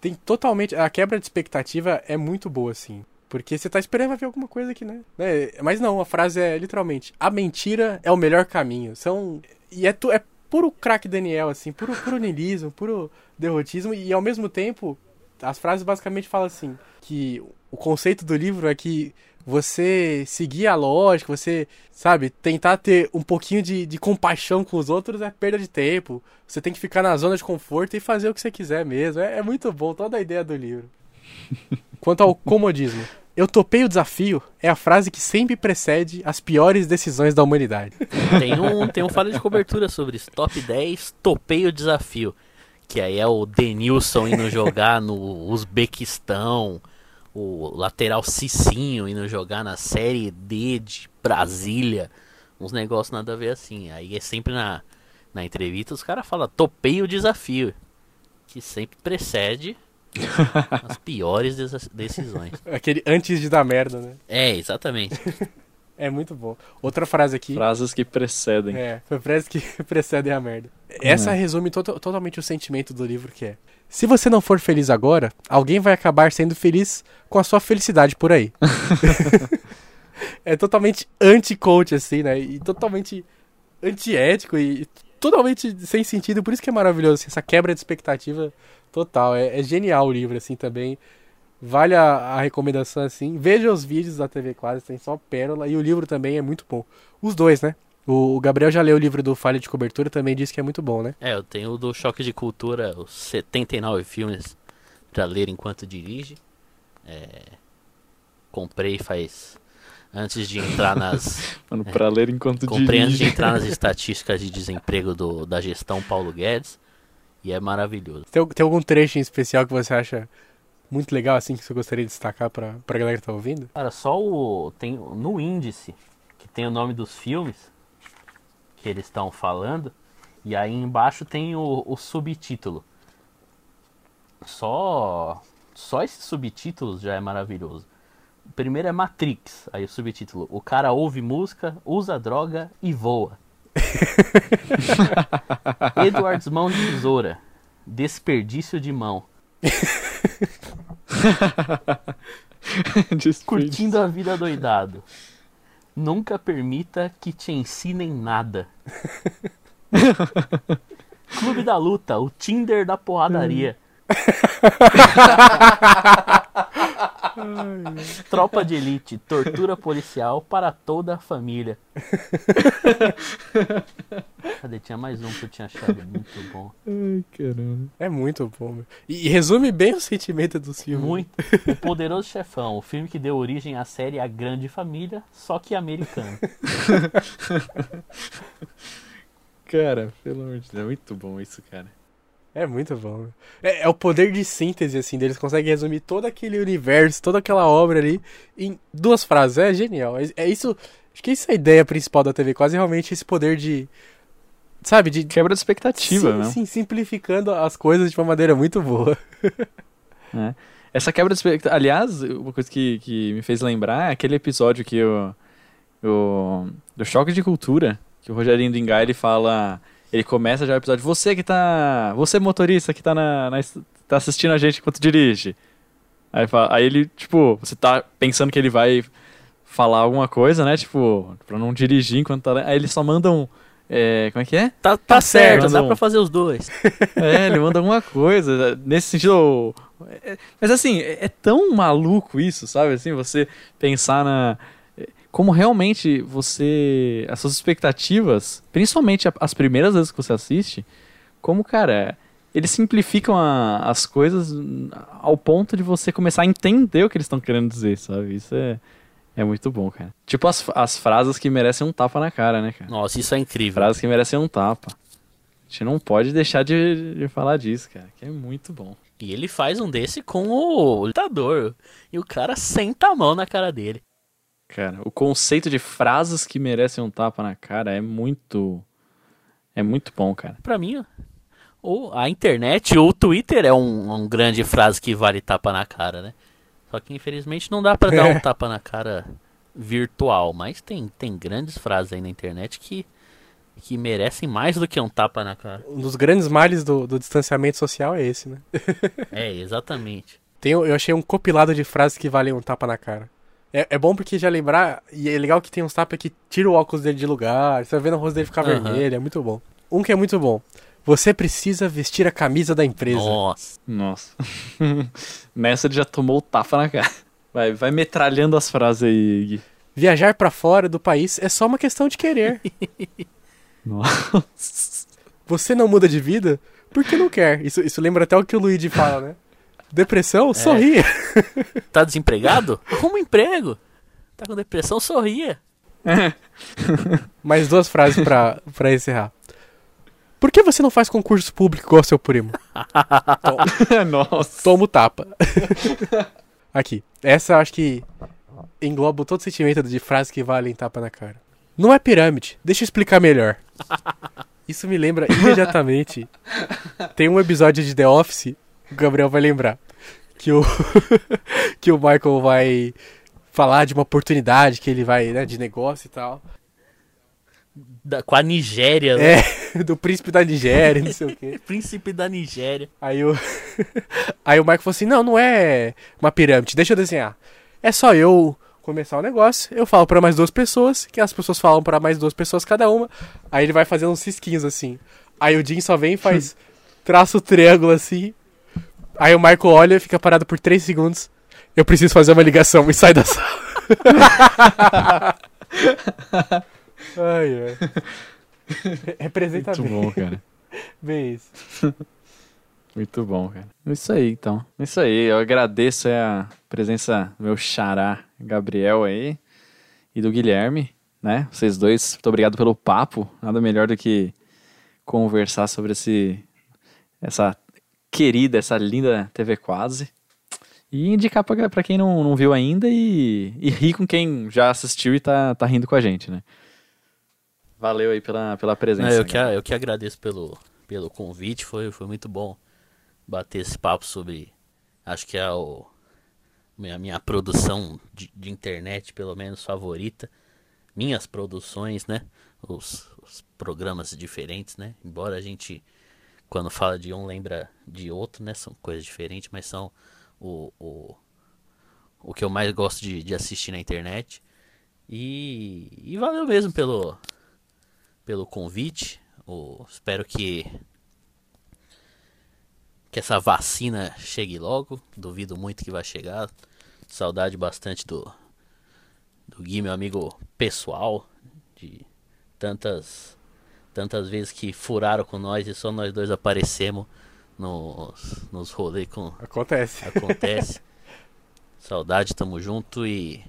Tem totalmente. A quebra de expectativa é muito boa, assim. Porque você tá esperando vai ver alguma coisa aqui, né? né? Mas não, a frase é literalmente: a mentira é o melhor caminho. São. E é, tu... é puro craque Daniel, assim, puro, puro niilismo, puro derrotismo, e ao mesmo tempo, as frases basicamente falam assim: que o conceito do livro é que você seguir a lógica, você, sabe, tentar ter um pouquinho de, de compaixão com os outros é perda de tempo. Você tem que ficar na zona de conforto e fazer o que você quiser mesmo. É, é muito bom toda a ideia do livro. <laughs> Quanto ao comodismo, eu topei o desafio é a frase que sempre precede as piores decisões da humanidade. Tem um, tem um falha de cobertura sobre isso. Top 10, topei o desafio. Que aí é o Denilson indo jogar no Uzbequistão, o lateral Cicinho indo jogar na Série D de Brasília. Uns negócios nada a ver assim. Aí é sempre na, na entrevista os caras falam, topei o desafio. Que sempre precede <laughs> as piores decisões. <laughs> Aquele antes de dar merda, né? É, exatamente. <laughs> É muito bom. Outra frase aqui. Frases que precedem. É, foi frases que precedem a merda. Essa resume to- totalmente o sentimento do livro que é. Se você não for feliz agora, alguém vai acabar sendo feliz com a sua felicidade por aí. é totalmente anti-coach, assim, né? E totalmente antiético e totalmente sem sentido. Por isso que é maravilhoso, assim, essa quebra de expectativa total. É, é genial o livro, assim, também. Vale a, a recomendação, assim. Veja os vídeos da TV Quase, tem só pérola. E o livro também é muito bom. Os dois, né? O, o Gabriel já leu o livro do Falha de Cobertura, também disse que é muito bom, né? É, eu tenho o do Choque de Cultura, os 79 filmes pra ler enquanto dirige. É, comprei faz. Antes de entrar nas. <laughs> Mano, pra ler enquanto comprei antes de dirige. entrar nas <laughs> estatísticas de desemprego do, da gestão Paulo Guedes. E é maravilhoso. Tem, tem algum trecho em especial que você acha muito legal, assim, que você gostaria de destacar pra, pra galera que tá ouvindo? Cara, só o. Tem no índice, que tem o nome dos filmes que eles estão falando. E aí embaixo tem o, o subtítulo. Só. Só esses subtítulos já é maravilhoso. O primeiro é Matrix, aí o subtítulo. O cara ouve música, usa droga e voa. <laughs> Edwards Mão de Tesoura. Desperdício de mão. <laughs> Curtindo a vida doidado. Nunca permita que te ensinem nada. <laughs> Clube da Luta, o Tinder da porradaria. <laughs> Tropa de Elite, tortura policial para toda a família. <laughs> Cadê? Tinha mais um que eu tinha achado muito bom. Ai, caramba. É muito bom, meu. E, e resume bem o sentimento dos filmes. Muito. O Poderoso Chefão, o filme que deu origem à série A Grande Família, só que americano. <laughs> Cara, pelo amor de Deus, é muito bom isso, cara. É muito bom. É, é o poder de síntese, assim, deles conseguem resumir todo aquele universo, toda aquela obra ali em duas frases. É genial. É, é isso. Acho que isso é a ideia principal da TV, quase realmente esse poder de. Sabe, de. Quebra de expectativa, sim, né? sim, simplificando as coisas de uma maneira muito boa. <laughs> É. Essa quebra de expectativa. Aliás, uma coisa que, que me fez lembrar é aquele episódio que o. o do Choque de Cultura, que o Rogerinho do Engai, ele fala. Ele começa já o episódio. Você que tá. Você motorista que tá, na, na- tá assistindo a gente enquanto dirige. Aí, fala- aí ele, tipo, você tá pensando que ele vai falar alguma coisa, né? Tipo, pra não dirigir enquanto tá. Aí eles só mandam. É, como é que é? Tá, tá certo, certo, dá não. pra fazer os dois. <laughs> É, ele manda alguma coisa. Nesse sentido. é- Mas assim, é é tão maluco isso, sabe? Assim, você pensar na. Como realmente você. As suas expectativas, principalmente as primeiras vezes que você assiste, como, cara, eles simplificam a- as coisas ao ponto de você começar a entender o que eles estão querendo dizer, sabe? Isso é, é muito bom, cara. Tipo as, as frases que merecem um tapa na cara, né, cara? Nossa, isso é incrível. Frases que merecem um tapa. A gente não pode deixar de, de falar disso, cara, que é muito bom. E ele faz um desse com o lutador. E o cara senta a mão na cara dele. Cara, o conceito de frases que merecem um tapa na cara é muito. É muito bom, cara. Pra mim, o, a internet ou o Twitter é um, um grande frase que vale tapa na cara, né? Só que infelizmente não dá pra dar um tapa na cara virtual. Mas tem, tem grandes frases aí na internet que, que merecem mais do que um tapa na cara. Um dos grandes males do, do distanciamento social é esse, né? É, exatamente. <laughs> Tem, eu achei um compilado de frases que valem um tapa na cara. É, é bom porque já lembrar, e é legal que tem uns tapas que tira o óculos dele de lugar, você vai vendo o rosto dele ficar Aham. vermelho, é muito bom. Um que é muito bom. Você precisa vestir a camisa da empresa. Nossa. Nossa. <laughs> Nessa ele já tomou o tapa na cara. Vai, vai metralhando as frases aí, Gui. Viajar pra fora do país é só uma questão de querer. <laughs> Nossa. Você não muda de vida porque não quer. Isso, isso lembra até o que o Luigi fala, né? Depressão? Sorria. <laughs> Tá desempregado? Arruma um emprego. Tá com depressão? Sorria. <laughs> Mais duas frases pra, pra encerrar. Por que você não faz concurso público igual seu primo? <laughs> Nossa. Toma o tapa. Aqui. Essa eu acho que engloba todo o sentimento de frases que valem tapa na cara. Não é pirâmide. Deixa eu explicar melhor. Isso me lembra imediatamente. Tem um episódio de The Office, o Gabriel vai lembrar. Que o, <laughs> que o Michael vai falar de uma oportunidade que ele vai, né, de negócio e tal. Da- com a Nigéria, né? É, <laughs> do príncipe da Nigéria, não sei o quê. <laughs> Príncipe da Nigéria. Aí o. Aí o Marco falou assim: não, não é uma pirâmide, deixa eu desenhar. É só eu começar o negócio, eu falo pra mais duas pessoas, que as pessoas falam pra mais duas pessoas cada uma. Aí ele vai fazendo uns cisquinhos assim. Aí o Jim só vem e faz. traça o triângulo assim. Aí o Marco olha, fica parado por três segundos. Eu preciso fazer uma ligação e sai da sala. <laughs> ai, ai. Representa Muito bem. bom, cara. bem isso. Muito bom, cara. Isso aí, então. Isso aí. Eu agradeço a presença do meu xará, Gabriel aí, e do Guilherme, né? Vocês dois, muito obrigado pelo papo. Nada melhor do que conversar sobre esse, essa querida, essa linda TV Quase. E indicar pra quem não, não viu ainda e, e rir com quem já assistiu e tá, tá rindo com a gente, né? Valeu aí pela, pela presença. Não, eu, que, eu que agradeço pelo, pelo convite, foi, foi muito bom bater esse papo sobre. Acho que é o, minha, minha produção de, de internet, pelo menos, favorita. Minhas produções, né? Os, os programas diferentes, né? Embora a gente, quando fala de um, lembra de outro, né? São coisas diferentes, mas são o, o, o que eu mais gosto de, de assistir na internet. E, e valeu mesmo pelo, pelo convite. Espero que que essa vacina chegue logo. Duvido muito que vai chegar. Saudade bastante do do Gui, meu amigo pessoal, de tantas tantas vezes que furaram com nós e só nós dois aparecemos nos nos rolês com Acontece. acontece. <laughs> Saudade, tamo junto e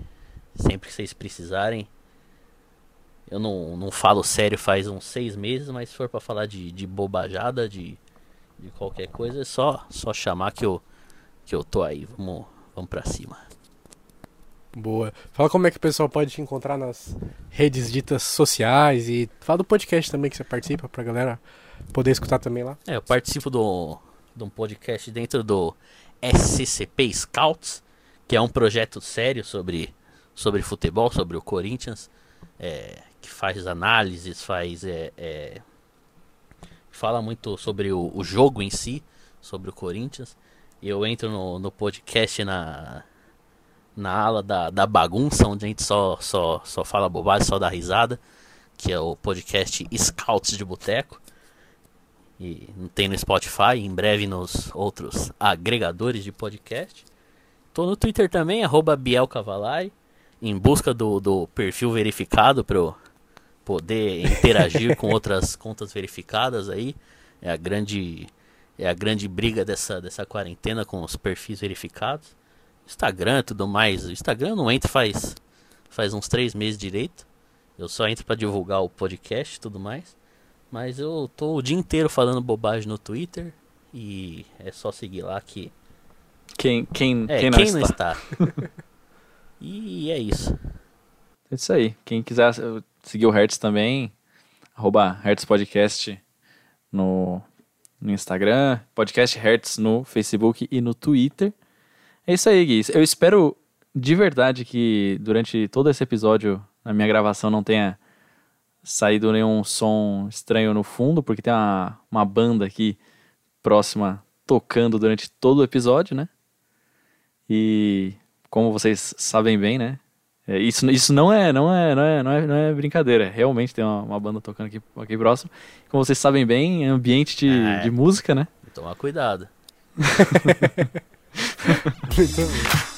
sempre que vocês precisarem. Eu não, não falo sério faz uns seis meses, mas se for pra falar de, de bobajada, de, de qualquer coisa, é só, só chamar que eu, que eu tô aí. Vamos, vamos pra cima. Boa. Fala como é que o pessoal pode te encontrar nas redes ditas sociais e fala do podcast também que você participa pra galera poder escutar também lá. É, eu participo do, de um podcast dentro do SCCP Scouts, que é um projeto sério sobre, sobre futebol, sobre o Corinthians, é, que faz análises, faz. É, é, fala muito sobre o, o jogo em si, sobre o Corinthians. Eu entro no, no podcast na, na ala da, da bagunça, onde a gente só, só, só fala bobagem, só dá risada, que é o podcast Scouts de Boteco. E tem no Spotify, em breve nos outros agregadores de podcast. Tô no Twitter também, arroba em busca do, do perfil verificado para eu poder interagir com outras contas verificadas aí. É a grande é a grande briga dessa, dessa quarentena com os perfis verificados. Instagram e tudo mais. O Instagram eu não entro faz, faz uns três meses direito. Eu só entro para divulgar o podcast e tudo mais. Mas eu tô o dia inteiro falando bobagem no Twitter. E é só seguir lá que. Quem, quem, É, quem quem, não não está? está? <laughs> e é isso. É isso aí. Quem quiser seguir o Hertz também, arroba Hertz Podcast no, no Instagram, Podcast Hertz no Facebook e no Twitter. É isso aí, Gui. Eu espero de verdade que durante todo esse episódio, na minha gravação, não tenha saído nenhum som estranho no fundo, porque tem uma, uma banda aqui próxima tocando durante todo o episódio, né? E como vocês sabem bem, né? É, isso, isso não, é, não, é, não, é, não, é, não é brincadeira. Realmente tem uma, uma banda tocando aqui, aqui próximo. Como vocês sabem bem, é ambiente de, É. de música, né? Tomar cuidado. <laughs> <laughs> 그래서 그러니까